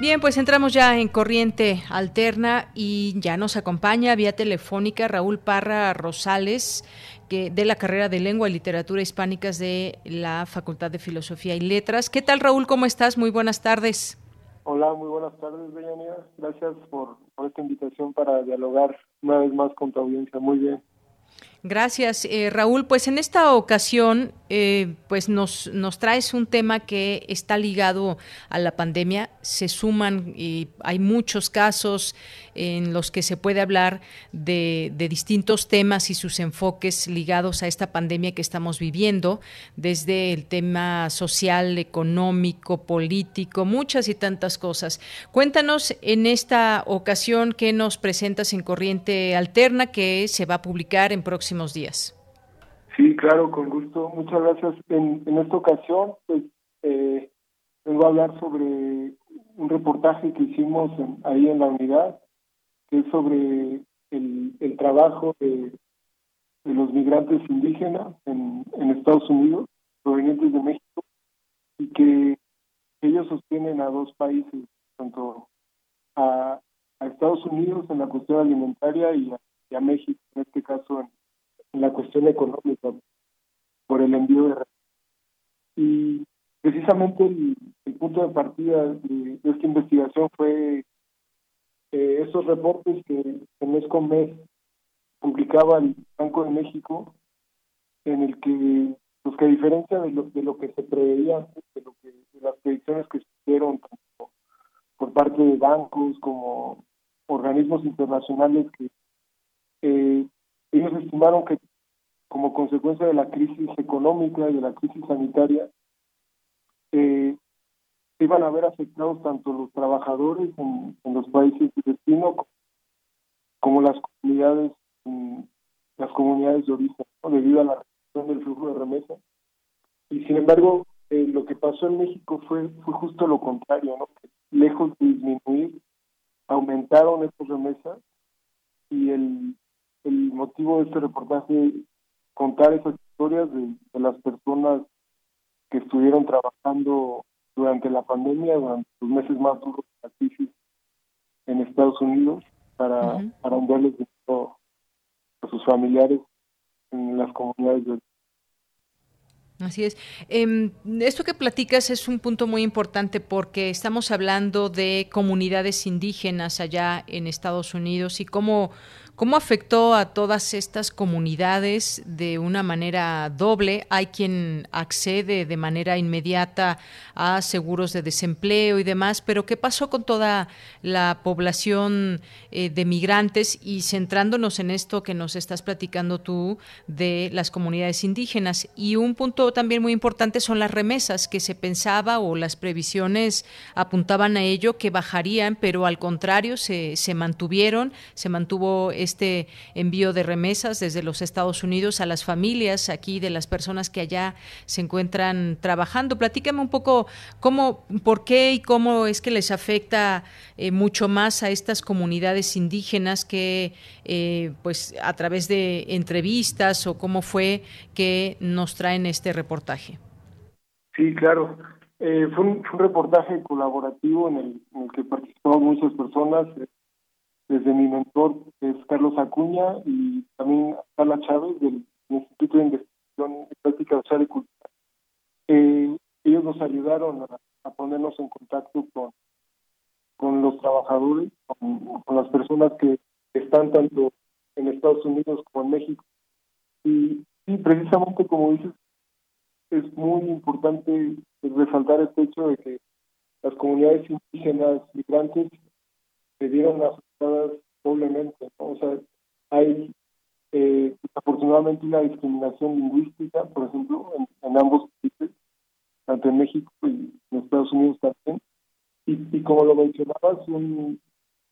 S1: Bien, pues entramos ya en corriente alterna y ya nos acompaña vía telefónica Raúl Parra Rosales, que de la carrera de Lengua y Literatura Hispánicas de la Facultad de Filosofía y Letras. ¿Qué tal, Raúl? ¿Cómo estás? Muy buenas tardes.
S25: Hola, muy buenas tardes, Bellanía. Gracias por, por, esta invitación para dialogar una vez más con tu audiencia. Muy bien.
S1: Gracias, eh, Raúl. Pues en esta ocasión eh, pues nos, nos traes un tema que está ligado a la pandemia. Se suman y hay muchos casos en los que se puede hablar de, de distintos temas y sus enfoques ligados a esta pandemia que estamos viviendo, desde el tema social, económico, político, muchas y tantas cosas. Cuéntanos en esta ocasión qué nos presentas en Corriente Alterna que se va a publicar en próximos días.
S25: Sí, claro, con gusto. Muchas gracias. En, en esta ocasión, pues, eh, vengo a hablar sobre un reportaje que hicimos ahí en la unidad, que es sobre el, el trabajo de, de, los migrantes indígenas en, en Estados Unidos, provenientes de México, y que ellos sostienen a dos países, tanto a, a Estados Unidos en la cuestión alimentaria y a, y a México, en este caso en en la cuestión económica por el envío de y precisamente el, punto de partida de, esta investigación fue eh, esos reportes que, mes con mes publicaba el Banco de México en el que pues que a diferencia de lo, de lo que se preveía de lo que de las predicciones que se hicieron tanto por parte de bancos como organismos internacionales que eh, ellos estimaron que como consecuencia de la crisis económica y de la crisis sanitaria, eh, iban a ver afectados tanto los trabajadores en, los países de destino como las comunidades las comunidades de origen debido a la reducción del flujo de remesas. Y sin embargo eh, lo que pasó en México fue fue justo lo contrario no lejos de disminuir aumentaron estas remesas y el el motivo de este reportaje contar esas historias de, las personas que estuvieron trabajando durante la pandemia, durante los meses más duros de la crisis en Estados Unidos, para, para enviarles a sus familiares en las comunidades de
S1: Así es. Eh, esto que platicas es un punto muy importante porque estamos hablando de comunidades indígenas allá en Estados Unidos y cómo ¿Cómo afectó a todas estas comunidades de una manera doble? Hay quien accede de manera inmediata a seguros de desempleo y demás, pero ¿qué pasó con toda la población eh, de migrantes? Y centrándonos en esto que nos estás platicando tú de las comunidades indígenas. Y un punto también muy importante son las remesas, que se pensaba o las previsiones apuntaban a ello, que bajarían, pero al contrario se, se mantuvieron, se mantuvo envío de remesas desde los Estados Unidos a las familias aquí de las personas que allá se encuentran trabajando. Platícame un poco cómo, por qué y cómo es que les afecta eh, mucho más a estas comunidades indígenas que, eh, pues, a través de entrevistas o cómo fue que nos traen este reportaje.
S25: Sí, claro. Eh, fue, un, reportaje colaborativo en el, en el que participaron muchas personas, desde mi mentor, que es Carlos Acuña, y también Carla Chávez, del Instituto de Investigación y Práctica Social y Cultural. Eh, ellos nos ayudaron a, ponernos en contacto con, con los trabajadores, con, las personas que están tanto en Estados Unidos como en México. Y, y precisamente como dices, es muy importante resaltar este hecho de que las comunidades indígenas migrantes se vieron afectadas doblemente. O sea, hay eh, desafortunadamente una discriminación lingüística, por ejemplo, en, ambos países, tanto en México y en Estados Unidos también. Y, y como lo mencionabas, un,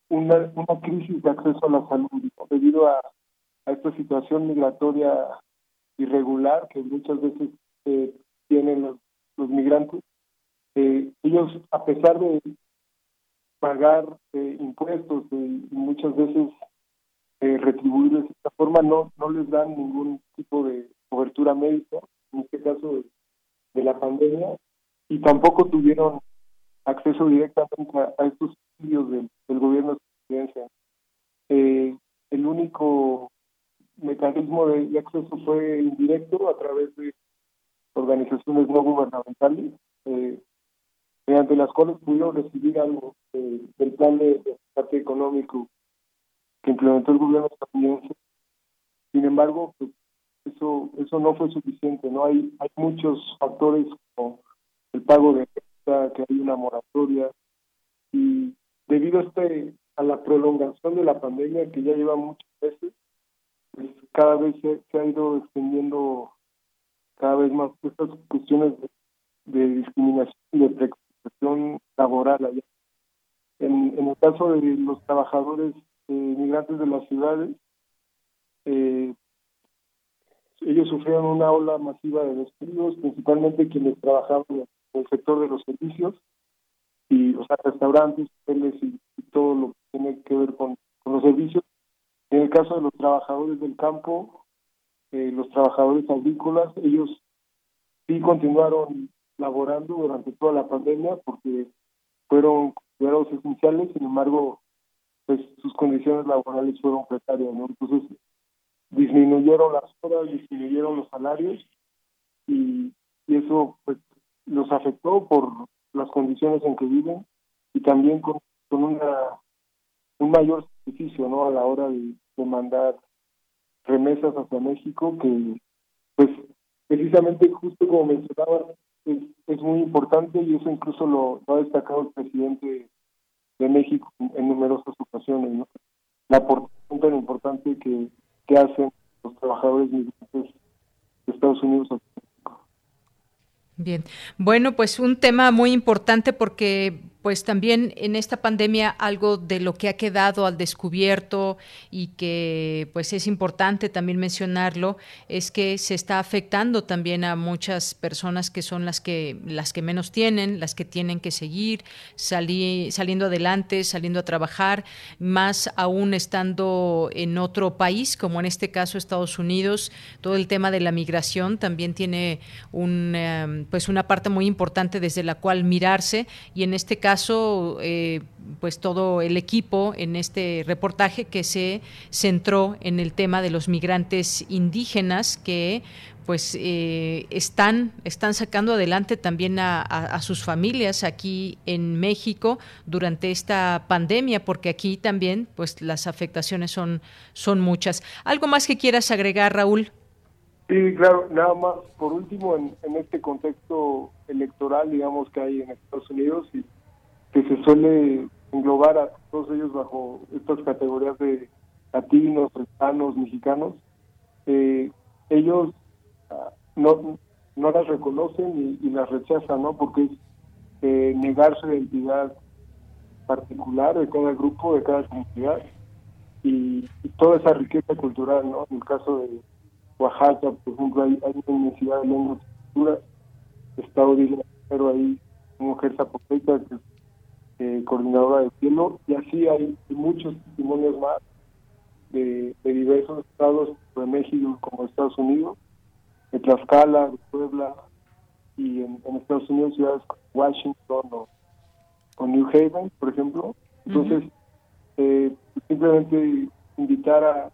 S25: una, una crisis de acceso a la salud debido a, a esta situación migratoria irregular que muchas veces eh, tienen los, los migrantes. Eh, ellos, a pesar de pagar eh, impuestos y muchas veces eh, retribuirles de esta forma, no, no les dan ningún tipo de cobertura médica, en este caso de, la pandemia, y tampoco tuvieron acceso directamente a, estos estudios del, gobierno estadounidense. Eh, el único mecanismo de, acceso fue indirecto a través de organizaciones no gubernamentales, eh, mediante las cuales pudieron recibir algo eh, del plan de, parte económico que implementó el gobierno estadounidense. Sin embargo, pues, eso eso no fue suficiente, ¿no? Hay, hay muchos factores como el pago de renta, que hay una moratoria, y debido a, este, a la prolongación de la pandemia que ya lleva muchos meses, pues cada vez se, ha ido extendiendo cada vez más estas cuestiones de, discriminación y de precarización laboral allá. En, en el caso de los trabajadores eh, migrantes de las ciudades, eh, ellos sufrieron una ola masiva de despidos, principalmente quienes trabajaban en el sector de los servicios, y o sea, restaurantes, hoteles y, todo lo que tiene que ver con, los servicios. En el caso de los trabajadores del campo, eh, los trabajadores agrícolas, ellos sí continuaron laborando durante toda la pandemia porque fueron considerados esenciales, sin embargo, pues sus condiciones laborales fueron precarias, ¿no? Entonces, disminuyeron las horas, disminuyeron los salarios y, eso pues los afectó por las condiciones en que viven y también con, con una un mayor sacrificio no a la hora de, mandar remesas hacia México que pues precisamente justo como mencionaba es, es muy importante y eso incluso lo, ha destacado el presidente de México en, numerosas ocasiones ¿no? la aportación tan importante que, que hacen los trabajadores migrantes de Estados Unidos
S1: Bien, bueno, pues un tema muy importante porque pues también en esta pandemia algo de lo que ha quedado al descubierto y que pues es importante también mencionarlo es que se está afectando también a muchas personas que son las que las que menos tienen, las que tienen que seguir saliendo adelante, saliendo a trabajar, más aún estando en otro país, como en este caso Estados Unidos, todo el tema de la migración también tiene un eh, pues una parte muy importante desde la cual mirarse y en este caso caso, eh, pues todo el equipo en este reportaje que se centró en el tema de los migrantes indígenas que pues eh, están, están sacando adelante también a, sus familias aquí en México durante esta pandemia, porque aquí también pues las afectaciones son, son muchas. ¿Algo más que quieras agregar, Raúl?
S25: Sí, claro, nada más, por último, en, en este contexto electoral, digamos, que hay en Estados Unidos y que se suele englobar a todos ellos bajo estas categorías de latinos, hispanos, mexicanos, eh, ellos ah, no, no las reconocen y, las rechazan, ¿no? Porque es eh, negar su identidad particular de cada grupo, de cada comunidad y, toda esa riqueza cultural, ¿no? En el caso de Oaxaca, por ejemplo, hay, una universidad de lengua y cultura, está pero ahí mujer zapoteca que eh, coordinadora de cielo, y así hay muchos testimonios más de, diversos estados de México como Estados Unidos, de Tlaxcala, de Puebla, y en, Estados Unidos ciudades como Washington o, New Haven, por ejemplo. Entonces, eh, simplemente invitar a,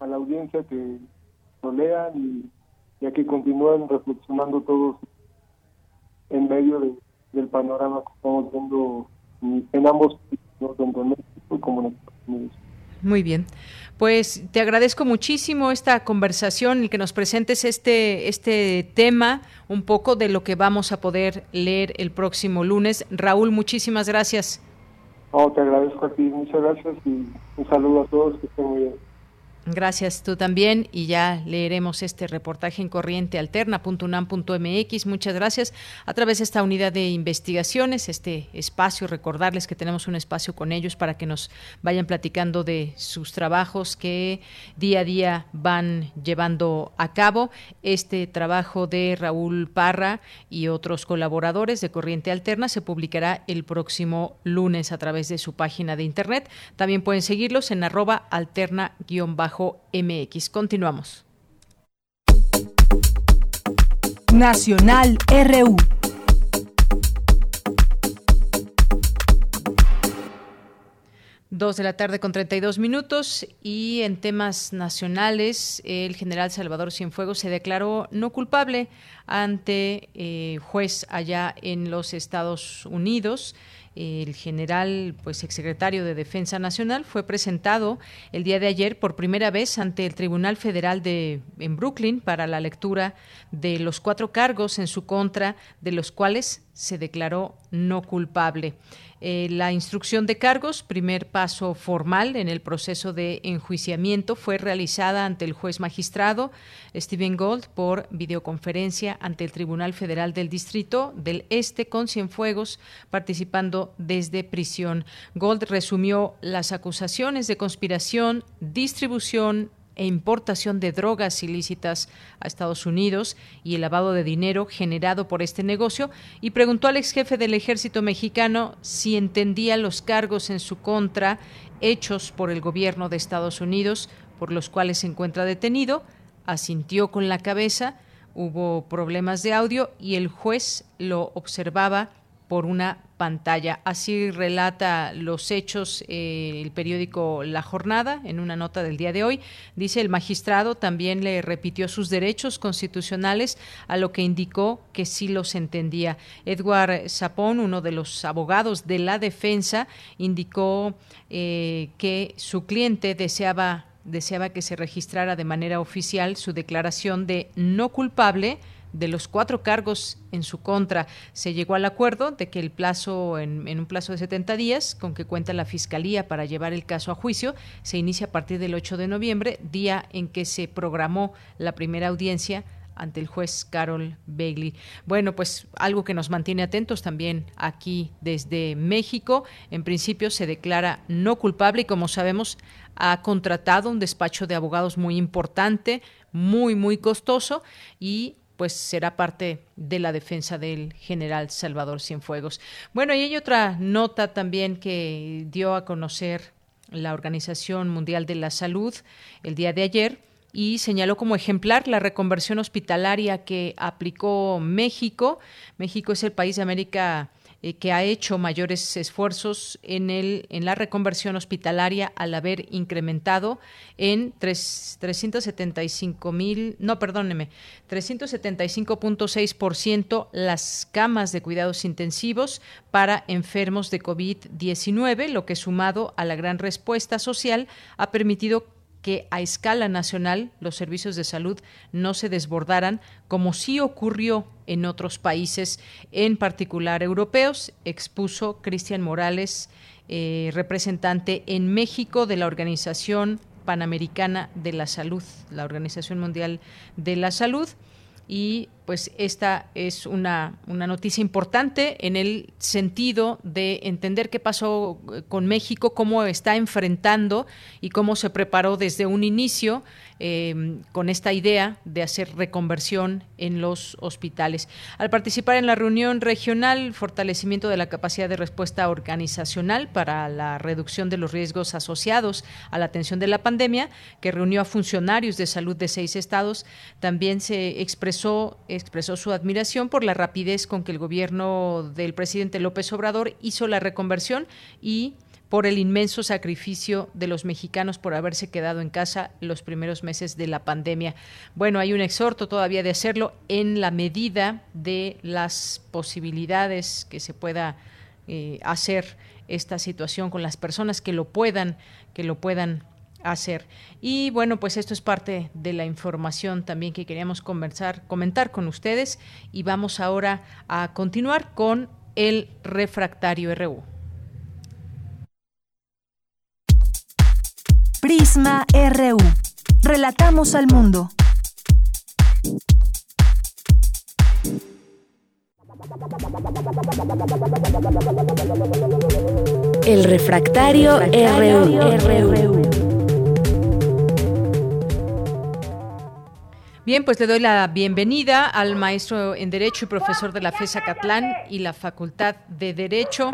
S25: a, la audiencia que lo lean y ya que continúen reflexionando todos en medio de, del panorama que estamos viendo en ambos tanto en México como en Estados Unidos.
S1: Muy bien. Pues te agradezco muchísimo esta conversación, el que nos presentes este, este tema, un poco de lo que vamos a poder leer el próximo lunes. Raúl, muchísimas gracias.
S25: No, te agradezco a ti, muchas gracias y un saludo a todos, que estén muy bien.
S1: Gracias, tú también. Y ya leeremos este reportaje en corriente alterna.unam.mx. Muchas gracias. A través de esta unidad de investigaciones, este espacio, recordarles que tenemos un espacio con ellos para que nos vayan platicando de sus trabajos que día a día van llevando a cabo. Este trabajo de Raúl Parra y otros colaboradores de Corriente Alterna se publicará el próximo lunes a través de su página de internet. También pueden seguirlos en arroba alterna-bajo mx. Continuamos.
S3: Nacional RU.
S1: Dos de la tarde con 32 minutos y en temas nacionales el general Salvador Cienfuegos se declaró no culpable ante eh, juez allá en los Estados Unidos el general, pues exsecretario de Defensa Nacional, fue presentado el día de ayer por primera vez ante el Tribunal Federal de en Brooklyn para la lectura de los cuatro cargos en su contra, de los cuales se declaró no culpable. Eh, la instrucción de cargos, primer paso formal en el proceso de enjuiciamiento, fue realizada ante el juez magistrado Stephen Gold por videoconferencia ante el Tribunal Federal del Distrito del Este con Cienfuegos participando desde prisión. Gold resumió las acusaciones de conspiración, distribución, e importación de drogas ilícitas a Estados Unidos y el lavado de dinero generado por este negocio. Y preguntó al ex jefe del ejército mexicano si entendía los cargos en su contra hechos por el gobierno de Estados Unidos por los cuales se encuentra detenido, asintió con la cabeza, hubo problemas de audio y el juez lo observaba por una pantalla. Así relata los hechos eh, el periódico La Jornada en una nota del día de hoy. Dice el magistrado también le repitió sus derechos constitucionales, a lo que indicó que sí los entendía. Edward Sapón, uno de los abogados de la defensa, indicó eh, que su cliente deseaba deseaba que se registrara de manera oficial su declaración de no culpable de los cuatro cargos en su contra. Se llegó al acuerdo de que el plazo, en, un plazo de 70 días, con que cuenta la Fiscalía para llevar el caso a juicio, se inicia a partir del 8 de noviembre, día en que se programó la primera audiencia ante el juez Carol Bailey. Bueno, pues algo que nos mantiene atentos también aquí desde México. En principio se declara no culpable y como sabemos ha contratado un despacho de abogados muy importante, muy, muy costoso y pues será parte de la defensa del general Salvador Cienfuegos. Bueno, y hay otra nota también que dio a conocer la Organización Mundial de la Salud el día de ayer y señaló como ejemplar la reconversión hospitalaria que aplicó México. México es el país de América eh, que ha hecho mayores esfuerzos en, el, en la reconversión hospitalaria al haber incrementado en 375 mil, no, perdóneme, 375.6% las camas de cuidados intensivos para enfermos de COVID-19, lo que sumado a la gran respuesta social ha permitido que a escala nacional los servicios de salud no se desbordaran como sí ocurrió en otros países, en particular europeos, expuso Cristian Morales, eh, representante en México de la Organización Panamericana de la Salud, la Organización Mundial de la Salud y pues esta es una, una, noticia importante en el sentido de entender qué pasó eh, con México, cómo está enfrentando y cómo se preparó desde un inicio Em, con esta idea de hacer reconversión en los hospitales. Al participar en la reunión regional, fortalecimiento de la capacidad de respuesta organizacional para la reducción de los riesgos asociados a la atención de la pandemia, que reunió a funcionarios de salud de seis estados, también se expresó, expresó su admiración por la rapidez con que el gobierno del presidente López Obrador hizo la reconversión y por el inmenso sacrificio de los mexicanos por haberse quedado en casa los primeros meses de la pandemia. Bueno, hay un exhorto todavía de hacerlo en la medida de las posibilidades que se pueda eh, hacer esta situación con las personas que lo puedan, que lo puedan hacer. Y bueno, pues esto es parte de la información también que queríamos conversar, comentar con ustedes y vamos ahora a continuar con el refractario RU.
S3: Prisma RU. Relatamos al mundo.
S13: El refractario, RU.
S1: Bien, pues le doy la bienvenida al maestro en Derecho y profesor de la FESA Catlán y la Facultad de Derecho,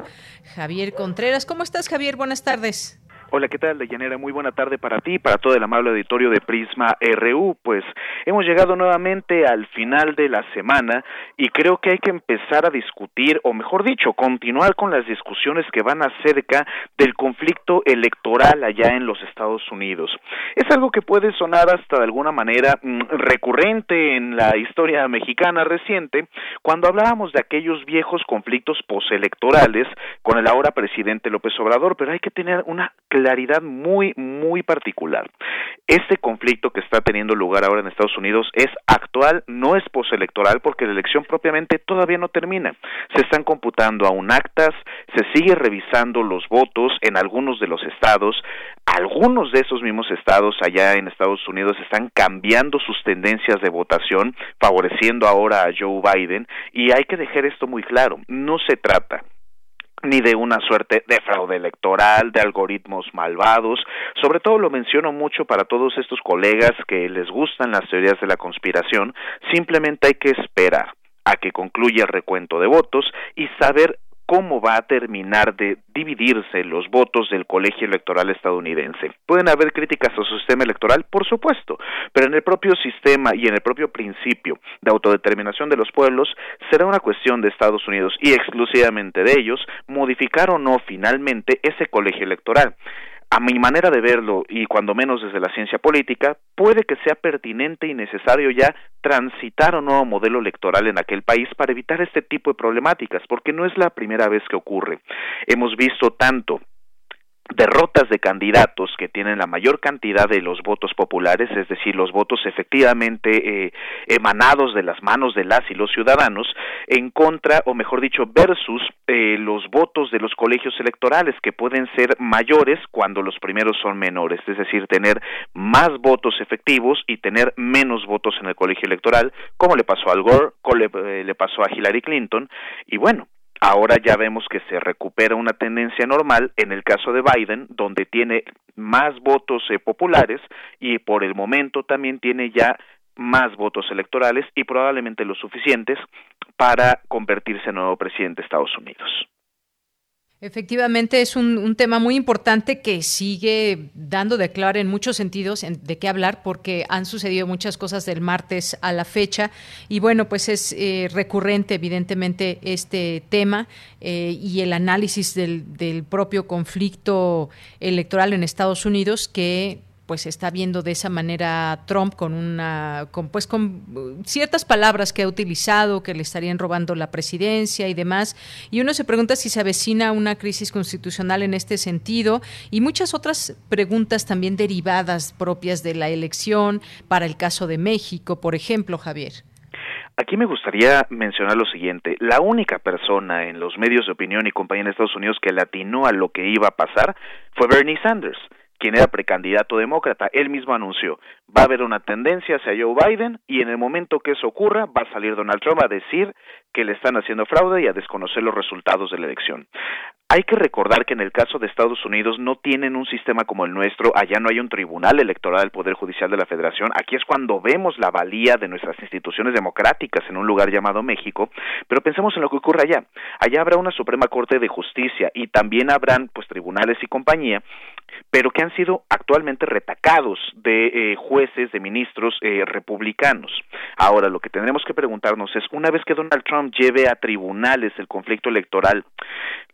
S1: Javier Contreras. ¿Cómo estás, Javier? Buenas tardes.
S26: Hola, ¿qué tal, Deyanera? Muy buena tarde para ti y para todo el amable auditorio de Prisma RU. Pues hemos llegado nuevamente al final de la semana y creo que hay que empezar a discutir, o mejor dicho, continuar con las discusiones que van acerca del conflicto electoral allá en los Estados Unidos. Es algo que puede sonar hasta de alguna manera mm, recurrente en la historia mexicana reciente, cuando hablábamos de aquellos viejos conflictos postelectorales con el ahora presidente López Obrador, pero hay que tener una claridad muy, muy particular. Este conflicto que está teniendo lugar ahora en Estados Unidos es actual, no es postelectoral, porque la elección propiamente todavía no termina. Se están computando aún actas, se sigue revisando los votos en algunos de los estados, algunos de esos mismos estados allá en Estados Unidos están cambiando sus tendencias de votación, favoreciendo ahora a Joe Biden, y hay que dejar esto muy claro, no se trata ni de una suerte de fraude electoral, de algoritmos malvados. Sobre todo lo menciono mucho para todos estos colegas que les gustan las teorías de la conspiración. Simplemente hay que esperar a que concluya el recuento de votos y saber cómo va a terminar de dividirse los votos del colegio electoral estadounidense. Pueden haber críticas a su sistema electoral, por supuesto, pero en el propio sistema y en el propio principio de autodeterminación de los pueblos será una cuestión de Estados Unidos y exclusivamente de ellos modificar o no finalmente ese colegio electoral a mi manera de verlo y cuando menos desde la ciencia política, puede que sea pertinente y necesario ya transitar un nuevo modelo electoral en aquel país para evitar este tipo de problemáticas, porque no es la primera vez que ocurre. Hemos visto tanto derrotas de candidatos que tienen la mayor cantidad de los votos populares, es decir, los votos efectivamente eh, emanados de las manos de las y los ciudadanos, en contra, o mejor dicho, versus eh, los votos de los colegios electorales, que pueden ser mayores cuando los primeros son menores, es decir, tener más votos efectivos y tener menos votos en el colegio electoral, como le pasó al Gore, como eh, le pasó a Hillary Clinton, y bueno, Ahora ya vemos que se recupera una tendencia normal en el caso de Biden, donde tiene más votos eh, populares y por el momento también tiene ya más votos electorales y probablemente los suficientes para convertirse en nuevo presidente de Estados Unidos.
S1: Efectivamente, es un, tema muy importante que sigue dando de claro en muchos sentidos de qué hablar, porque han sucedido muchas cosas del martes a la fecha. Y bueno, pues es eh, recurrente, evidentemente, este tema eh, y el análisis del, del propio conflicto electoral en Estados Unidos, que pues está viendo de esa manera Trump con una con pues con uh, ciertas palabras que ha utilizado que le estarían robando la presidencia y demás y uno se pregunta si se avecina una crisis constitucional en este sentido y muchas otras preguntas también derivadas propias de la elección para el caso de México, por ejemplo, Javier.
S26: Aquí me gustaría mencionar lo siguiente. La única persona en los medios de opinión y compañía en Estados Unidos que le atinó a lo que iba a pasar fue Bernie Sanders quien era precandidato demócrata, él mismo anunció, va a haber una tendencia hacia Joe Biden y en el momento que eso ocurra va a salir Donald Trump a decir que le están haciendo fraude y a desconocer los resultados de la elección. Hay que recordar que en el caso de Estados Unidos no tienen un sistema como el nuestro, allá no hay un tribunal electoral del Poder Judicial de la Federación, aquí es cuando vemos la valía de nuestras instituciones democráticas en un lugar llamado México, pero pensemos en lo que ocurre allá. Allá habrá una Suprema Corte de Justicia y también habrán pues tribunales y compañía, pero que han sido actualmente retacados de eh, jueces, de ministros eh, republicanos. Ahora, lo que tendremos que preguntarnos es, una vez que Donald Trump lleve a tribunales el conflicto electoral,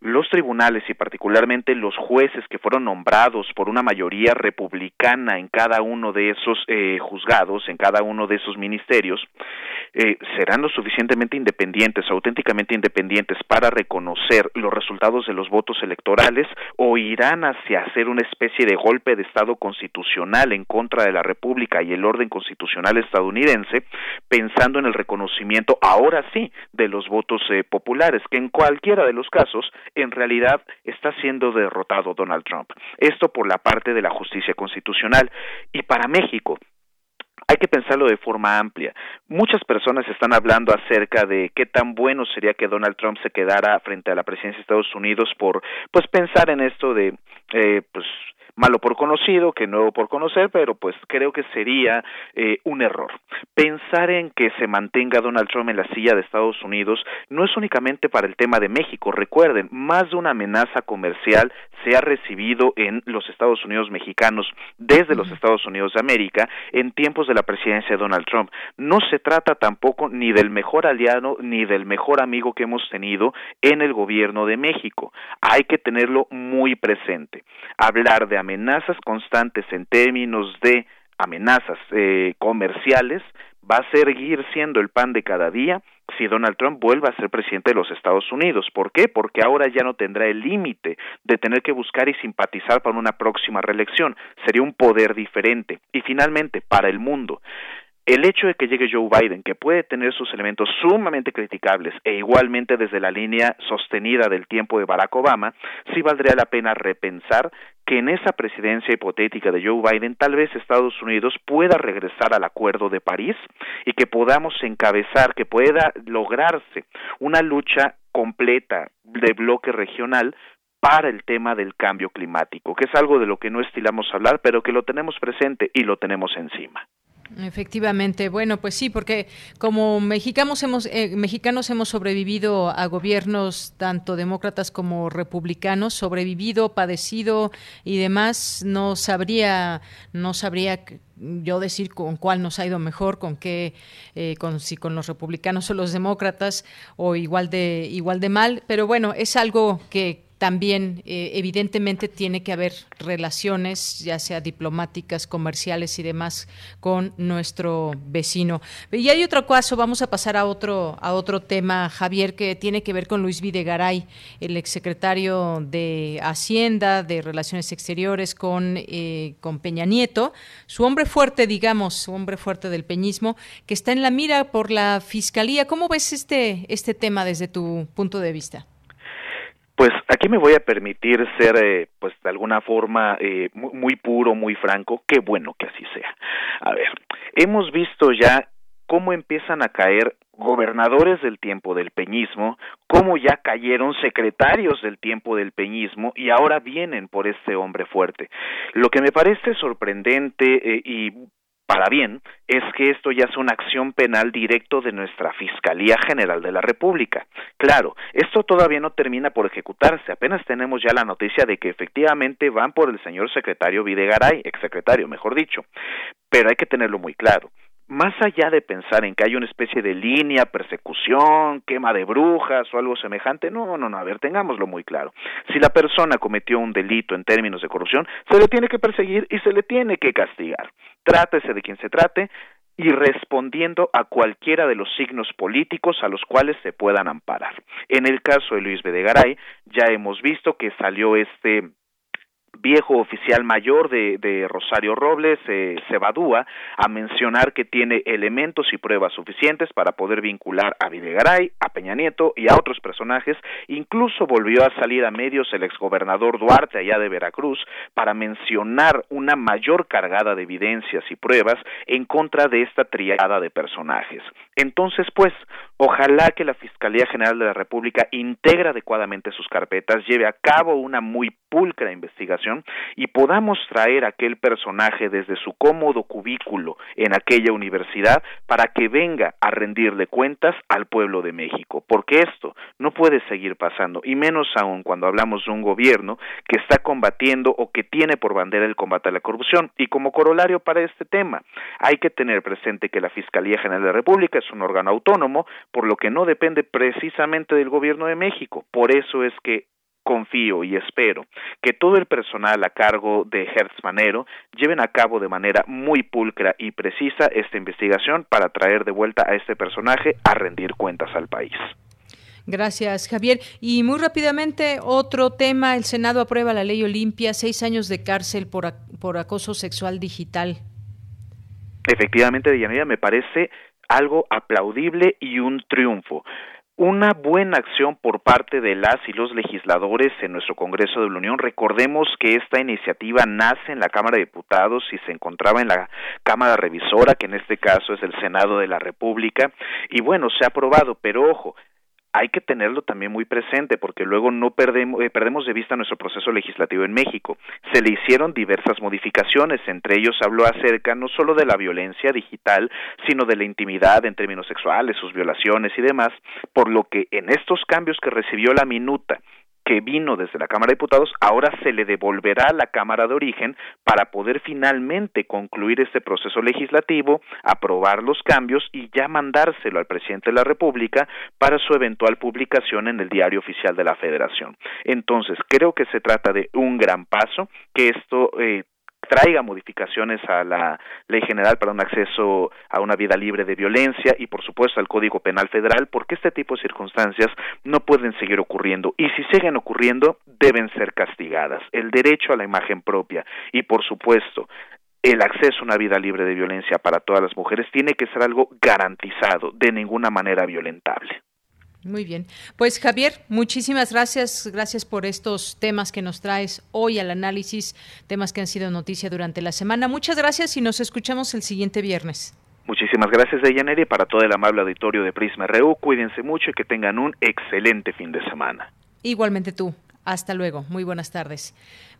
S26: los tribunales y particularmente los jueces que fueron nombrados por una mayoría republicana en cada uno de esos eh, juzgados, en cada uno de esos ministerios, eh, serán lo suficientemente independientes, auténticamente independientes para reconocer los resultados de los votos electorales o irán hacia hacer una especie de golpe de Estado constitucional en contra de la República y el orden constitucional estadounidense, pensando en el reconocimiento ahora sí de los votos eh, populares, que en cualquiera de los casos en realidad está siendo derrotado Donald Trump. Esto por la parte de la justicia constitucional. Y para México, hay que pensarlo de forma amplia. Muchas personas están hablando acerca de qué tan bueno sería que Donald Trump se quedara frente a la presidencia de Estados Unidos por, pues, pensar en esto de, eh, pues, malo por conocido que nuevo por conocer, pero pues creo que sería eh, un error. Pensar en que se mantenga Donald Trump en la silla de Estados Unidos no es únicamente para el tema de México. Recuerden, más de una amenaza comercial se ha recibido en los Estados Unidos mexicanos desde los Estados Unidos de América en tiempos de la presidencia de Donald Trump. No se trata tampoco ni del mejor aliado ni del mejor amigo que hemos tenido en el gobierno de México. Hay que tenerlo muy presente. Hablar de amenazas constantes en términos de amenazas eh, comerciales va a seguir siendo el pan de cada día si Donald Trump vuelve a ser presidente de los Estados Unidos. ¿Por qué? Porque ahora ya no tendrá el límite de tener que buscar y simpatizar para una próxima reelección. Sería un poder diferente. Y finalmente, para el mundo, el hecho de que llegue Joe Biden, que puede tener sus elementos sumamente criticables e igualmente desde la línea sostenida del tiempo de Barack Obama, sí valdría la pena repensar que en esa presidencia hipotética de Joe Biden tal vez Estados Unidos pueda regresar al Acuerdo de París y que podamos encabezar, que pueda lograrse una lucha completa de bloque regional para el tema del cambio climático, que es algo de lo que no estilamos hablar, pero que lo tenemos presente y lo tenemos encima.
S1: Efectivamente, bueno, pues sí, porque como mexicanos hemos, eh, mexicanos hemos sobrevivido a gobiernos tanto demócratas como republicanos, sobrevivido, padecido y demás, no sabría, no sabría yo decir con cuál nos ha ido mejor, con qué, eh, con si con los republicanos o los demócratas o igual de igual de mal, pero bueno, es algo que también eh, evidentemente tiene que haber relaciones, ya sea diplomáticas, comerciales y demás, con nuestro vecino. Y hay otro caso, vamos a pasar a otro, a otro tema, Javier, que tiene que ver con Luis Videgaray, el exsecretario de Hacienda, de Relaciones Exteriores, con, eh, con Peña Nieto, su hombre fuerte, digamos, su hombre fuerte del peñismo, que está en la mira por la Fiscalía. ¿Cómo ves este, este tema desde tu punto de vista?
S26: Pues aquí me voy a permitir ser, eh, pues de alguna forma, eh, muy, puro, muy franco. Qué bueno que así sea. A ver, hemos visto ya cómo empiezan a caer gobernadores del tiempo del peñismo, cómo ya cayeron secretarios del tiempo del peñismo y ahora vienen por este hombre fuerte. Lo que me parece sorprendente eh, y para bien es que esto ya es una acción penal directo de nuestra Fiscalía General de la República. Claro, esto todavía no termina por ejecutarse, apenas tenemos ya la noticia de que efectivamente van por el señor secretario Videgaray, exsecretario, mejor dicho, pero hay que tenerlo muy claro más allá de pensar en que hay una especie de línea, persecución, quema de brujas o algo semejante, no, no, no, a ver, tengámoslo muy claro. Si la persona cometió un delito en términos de corrupción, se le tiene que perseguir y se le tiene que castigar. Trátese de quien se trate y respondiendo a cualquiera de los signos políticos a los cuales se puedan amparar. En el caso de Luis Bedegaray, ya hemos visto que salió este viejo oficial mayor de, Rosario Robles, eh, Cebadúa, a mencionar que tiene elementos y pruebas suficientes para poder vincular a Videgaray, a Peña Nieto y a otros personajes. Incluso volvió a salir a medios el exgobernador Duarte allá de Veracruz para mencionar una mayor cargada de evidencias y pruebas en contra de esta triada de personajes. Entonces, pues, ojalá que la Fiscalía General de la República integre adecuadamente sus carpetas, lleve a cabo una muy pulcra investigación y podamos traer aquel personaje desde su cómodo cubículo en aquella universidad para que venga a rendirle cuentas al pueblo de México, porque esto no puede seguir pasando, y menos aún cuando hablamos de un gobierno que está combatiendo o que tiene por bandera el combate a la corrupción. Y como corolario para este tema, hay que tener presente que la Fiscalía General de la República es un órgano autónomo, por lo que no depende precisamente del gobierno de México. Por eso es que confío y espero que todo el personal a cargo de Hertz Manero lleven a cabo de manera muy pulcra y precisa esta investigación para traer de vuelta a este personaje a rendir cuentas al país.
S1: Gracias, Javier. Y muy rápidamente, otro tema. El Senado aprueba la ley Olimpia, seis años de cárcel por, por acoso sexual digital.
S26: Efectivamente, Deyanira, me parece algo aplaudible y un triunfo una buena acción por parte de las y los legisladores en nuestro Congreso de la Unión. Recordemos que esta iniciativa nace en la Cámara de Diputados y se encontraba en la Cámara Revisora, que en este caso es el Senado de la República, y bueno, se ha aprobado, pero ojo, hay que tenerlo también muy presente porque luego no perdemos, eh, perdemos de vista nuestro proceso legislativo en México. Se le hicieron diversas modificaciones, entre ellos habló acerca no solo de la violencia digital, sino de la intimidad en términos sexuales, sus violaciones y demás, por lo que en estos cambios que recibió la minuta que vino desde la Cámara de Diputados, ahora se le devolverá a la Cámara de Origen para poder finalmente concluir este proceso legislativo, aprobar los cambios y ya mandárselo al presidente de la República para su eventual publicación en el Diario Oficial de la Federación. Entonces, creo que se trata de un gran paso, que esto eh, traiga modificaciones a la Ley General para un acceso a una vida libre de violencia y, por supuesto, al Código Penal Federal, porque este tipo de circunstancias no pueden seguir ocurriendo y si siguen ocurriendo deben ser castigadas. El derecho a la imagen propia y, por supuesto, el acceso a una vida libre de violencia para todas las mujeres tiene que ser algo garantizado, de ninguna manera violentable.
S1: Muy bien. Pues Javier, muchísimas gracias. Gracias por estos temas que nos traes hoy al análisis, temas que han sido noticia durante la semana. Muchas gracias y nos escuchamos el siguiente viernes.
S26: Muchísimas gracias, Deyaneri, para todo el amable auditorio de Prisma RU. Cuídense mucho y que tengan un excelente fin de semana.
S1: Igualmente tú. Hasta luego. Muy buenas tardes.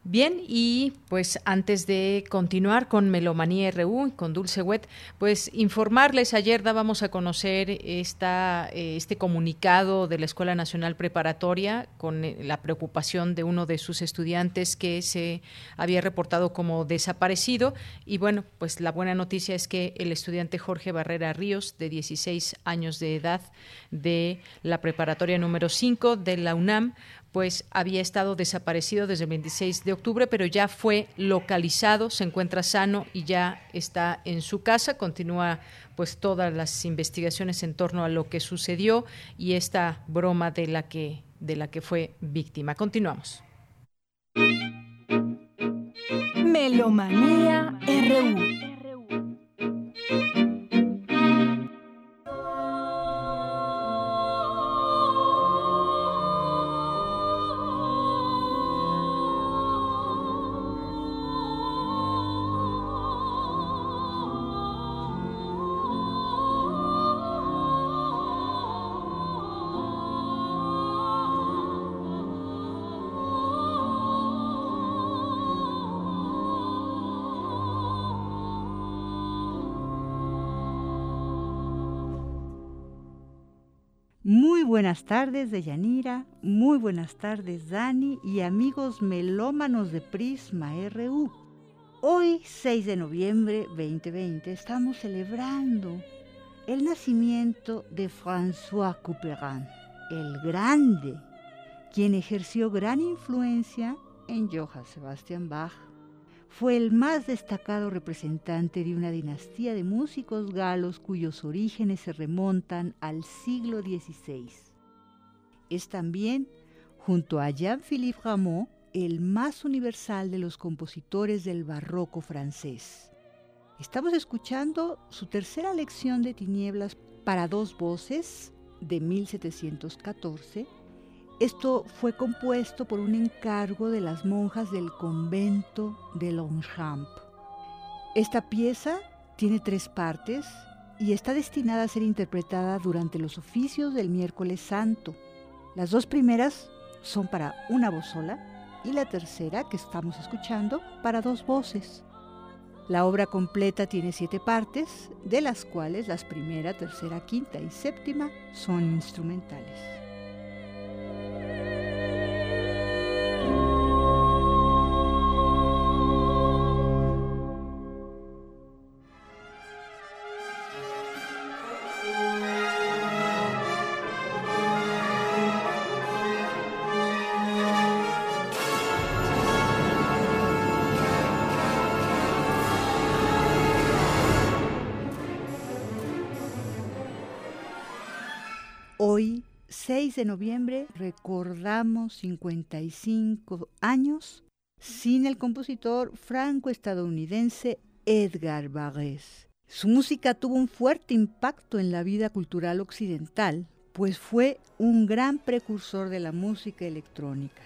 S1: Bien, y pues antes de continuar con Melomanía RU, con Dulce Wet, pues informarles, ayer dábamos a conocer esta, este comunicado de la Escuela Nacional Preparatoria con eh, la preocupación de uno de sus estudiantes que se había reportado como desaparecido. Y bueno, pues la buena noticia es que el estudiante Jorge Barrera Ríos, de 16 años de edad, de la preparatoria número 5 de la UNAM, pues había estado desaparecido desde el 26 de octubre, pero ya fue localizado, se encuentra sano y ya está en su casa. Continúa pues todas las investigaciones en torno a lo que sucedió y esta broma de la que de la que fue víctima. Continuamos.
S3: Melomanía RU
S27: buenas tardes, Deyanira. Muy buenas tardes, Dani y amigos melómanos de Prisma RU. Hoy, 6 de noviembre 2020, estamos celebrando el nacimiento de François Couperin, el Grande, quien ejerció gran influencia en Johann Sebastian Bach fue el más destacado representante de una dinastía de músicos galos cuyos orígenes se remontan al siglo XVI. Es también, junto a Jean-Philippe Rameau, el más universal de los compositores del barroco francés. Estamos escuchando su tercera lección de tinieblas para dos voces de 1714 esto fue compuesto por un encargo de las monjas del convento de Longchamp. Esta pieza tiene tres partes y está destinada a ser interpretada durante los oficios del miércoles santo. Las dos primeras son para una voz sola y la tercera, que estamos escuchando, para dos voces. La obra completa tiene siete partes, de las cuales las primera, tercera, quinta y séptima son instrumentales. 6 de noviembre, recordamos 55 años sin el compositor franco-estadounidense Edgar Varese. Su música tuvo un fuerte impacto en la vida cultural occidental, pues fue un gran precursor de la música electrónica.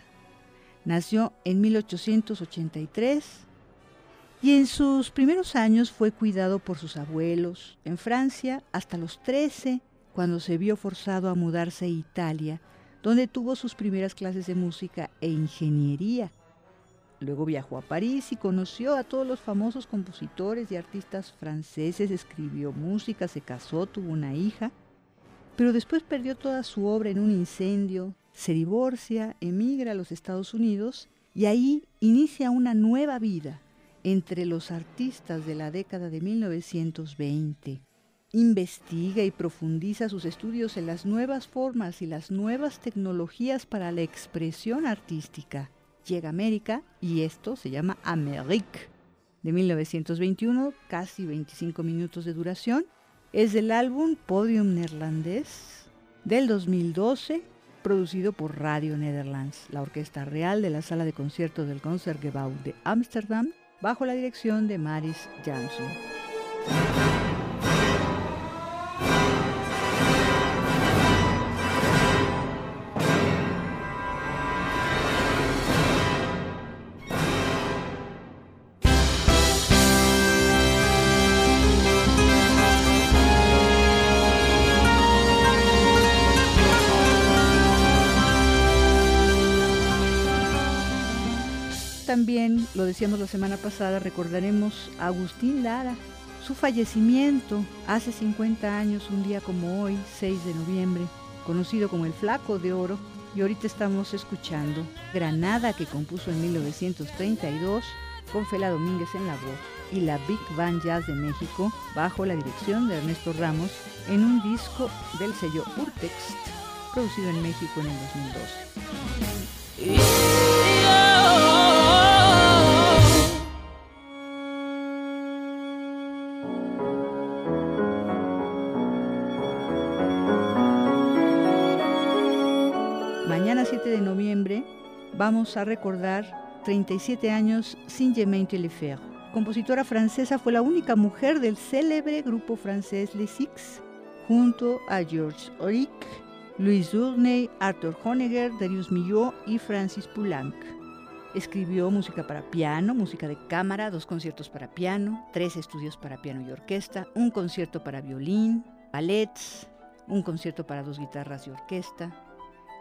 S27: Nació en 1883 y en sus primeros años fue cuidado por sus abuelos en Francia hasta los 13 cuando se vio forzado a mudarse a Italia, donde tuvo sus primeras clases de música e ingeniería. Luego viajó a París y conoció a todos los famosos compositores y artistas franceses, escribió música, se casó, tuvo una hija, pero después perdió toda su obra en un incendio, se divorcia, emigra a los Estados Unidos y ahí inicia una nueva vida entre los artistas de la década de 1920. Investiga y profundiza sus estudios en las nuevas formas y las nuevas tecnologías para la expresión artística llega a América y esto se llama Amérique. De 1921, casi 25 minutos de duración. Es del álbum Podium Neerlandés del 2012, producido por Radio Netherlands, la Orquesta Real de la Sala de Conciertos del Concertgebouw de Ámsterdam, bajo la dirección de Maris Jansson. Lo decíamos la semana pasada, recordaremos a Agustín Lara, su fallecimiento hace 50 años, un día como hoy, 6 de noviembre, conocido como el Flaco de Oro, y ahorita estamos escuchando Granada que compuso en 1932 con Fela Domínguez en la voz y la Big Band Jazz de México bajo la dirección de Ernesto Ramos en un disco del sello Urtext producido en México en el 2012. Vamos a recordar 37 años sin Germaine Telefer. Compositora francesa, fue la única mujer del célebre grupo francés Les Six, junto a Georges Auric, Louis Journey, Arthur Honegger, Darius Milhaud y Francis Poulenc. Escribió música para piano, música de cámara, dos conciertos para piano, tres estudios para piano y orquesta, un concierto para violín, ballets, un concierto para dos guitarras y orquesta,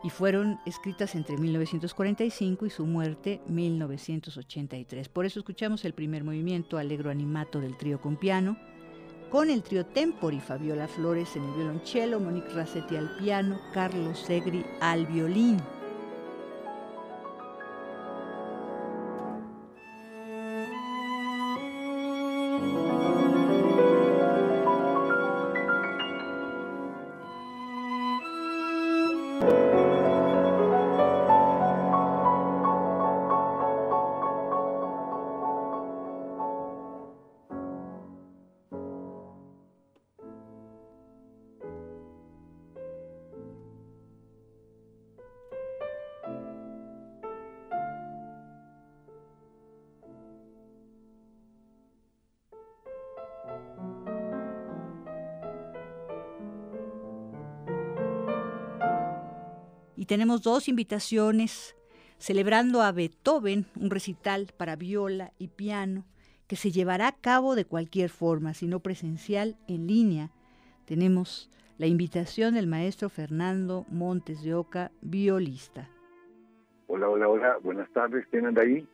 S27: y fueron escritas entre 1945 y su muerte 1983. Por eso escuchamos el primer movimiento Alegro Animato del trío con piano, con el trío Tempori, Fabiola Flores en el violonchelo, Monique Rassetti al piano, Carlos Segri al violín. Y tenemos dos invitaciones celebrando a Beethoven, un recital para viola y piano que se llevará a cabo de cualquier forma, si no presencial, en línea. Tenemos la invitación del maestro Fernando Montes de Oca, violista.
S28: Hola, hola, hola, buenas tardes, ¿quién anda ahí?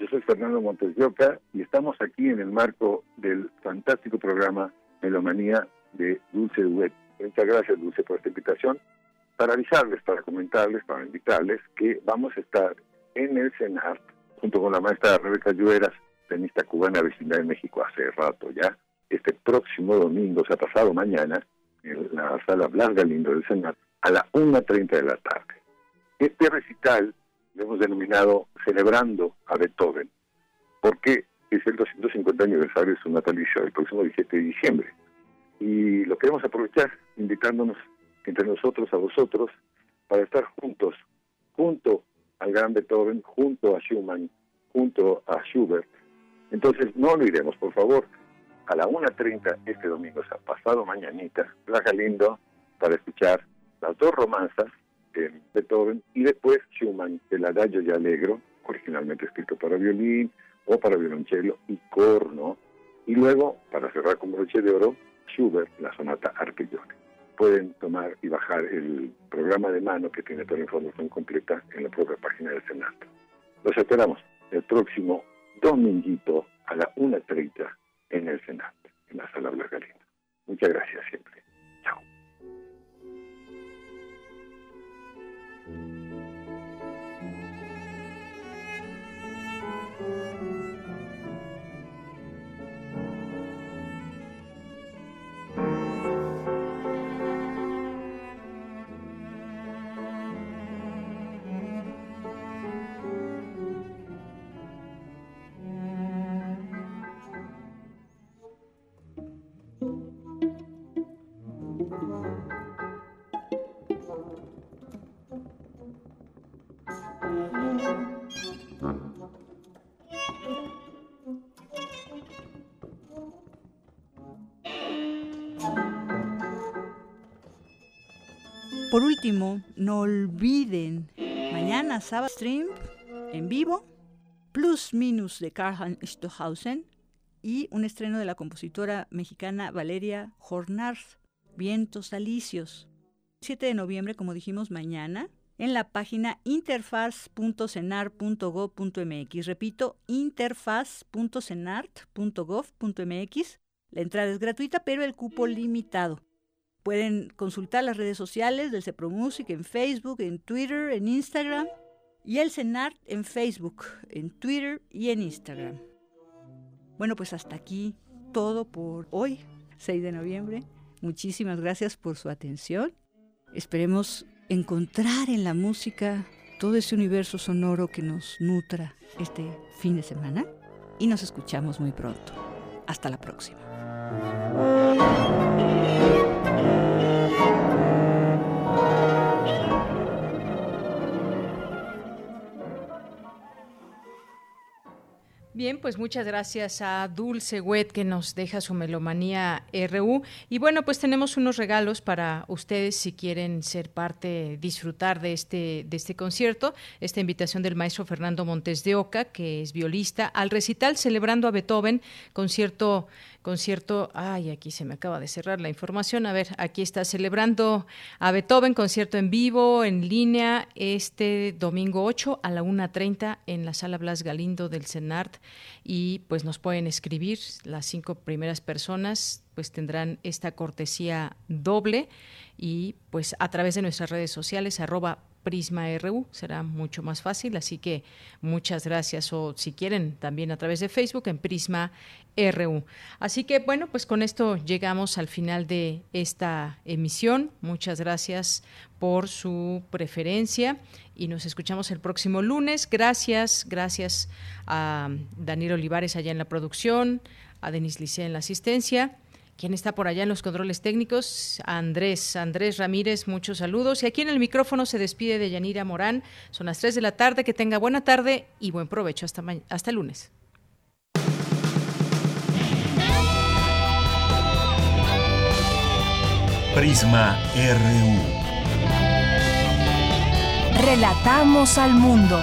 S28: Yo soy Fernando Montes de Oca y estamos aquí en el marco del fantástico programa Melomanía de Dulce Duet. Muchas gracias, Dulce, por esta invitación para avisarles, para comentarles, para invitarles que vamos a estar en el CENART junto con la maestra Rebeca Lluveras, tenista cubana vecina de México hace rato ya, este próximo domingo, o sea, pasado mañana, en la sala Blas Galindo del CENART, a las 1.30 de la tarde. Este recital lo hemos denominado Celebrando a Beethoven, porque es el 250 aniversario de su natalicio, el próximo 17 de diciembre. Y lo queremos aprovechar invitándonos entre nosotros, a vosotros, para estar juntos, junto al gran Beethoven, junto a Schumann, junto a Schubert. Entonces, no olvidemos, por favor, a la 1.30 este domingo, o sea, pasado mañanita, Plaza Lindo, para escuchar las dos romanzas de Beethoven y después Schumann, el Adagio y Allegro, originalmente escrito para violín o para violonchelo y corno. Y luego, para cerrar con broche de oro, Schubert, la sonata Arpeggione pueden tomar y bajar el programa de mano que tiene toda la información completa en la propia página del Senado. Los esperamos el próximo dominguito a la 1.30 en el Senado, en la sala Blas Muchas gracias siempre.
S27: Por último, no olviden, mañana sábado stream en vivo, Plus Minus de Karl Stohausen y un estreno de la compositora mexicana Valeria Hornar, Vientos Alicios. 7 de noviembre, como dijimos, mañana, en la página interfaz.cenar.gov.mx. Repito, interfaz.cenart.gov.mx. La entrada es gratuita, pero el cupo limitado. Pueden consultar las redes sociales del CEPROMUSIC en Facebook, en Twitter, en Instagram y el CENART en Facebook, en Twitter y en Instagram. Bueno, pues hasta aquí todo por hoy, 6 de noviembre. Muchísimas gracias por su atención. Esperemos encontrar en la música todo ese universo sonoro que nos nutra este fin de semana y nos escuchamos muy pronto. Hasta la próxima.
S1: Bien, pues muchas gracias a Dulce Wet que nos deja su melomanía RU. Y bueno, pues tenemos unos regalos para ustedes si quieren ser parte, disfrutar de este, de este concierto. Esta invitación del maestro Fernando Montes de Oca, que es violista, al recital celebrando a Beethoven, concierto concierto, ay, aquí se me acaba de cerrar la información, a ver, aquí está celebrando a Beethoven, concierto en vivo, en línea, este domingo 8 a la 1.30 en la sala Blas Galindo del CENART y pues nos pueden escribir las cinco primeras personas pues tendrán esta cortesía doble. Y pues a través de nuestras redes sociales arroba Prisma RU, será mucho más fácil, así que muchas gracias o si quieren también a través de Facebook en Prisma RU. Así que bueno, pues con esto llegamos al final de esta emisión. Muchas gracias por su preferencia y nos escuchamos el próximo lunes. Gracias, gracias a Daniel Olivares allá en la producción, a Denis Licea en la asistencia ¿Quién está por allá en los controles técnicos? Andrés, Andrés Ramírez, muchos saludos. Y aquí en el micrófono se despide de Yanira Morán. Son las 3 de la tarde. Que tenga buena tarde y buen provecho. Hasta, hasta el lunes.
S9: Prisma RU.
S3: Relatamos al mundo.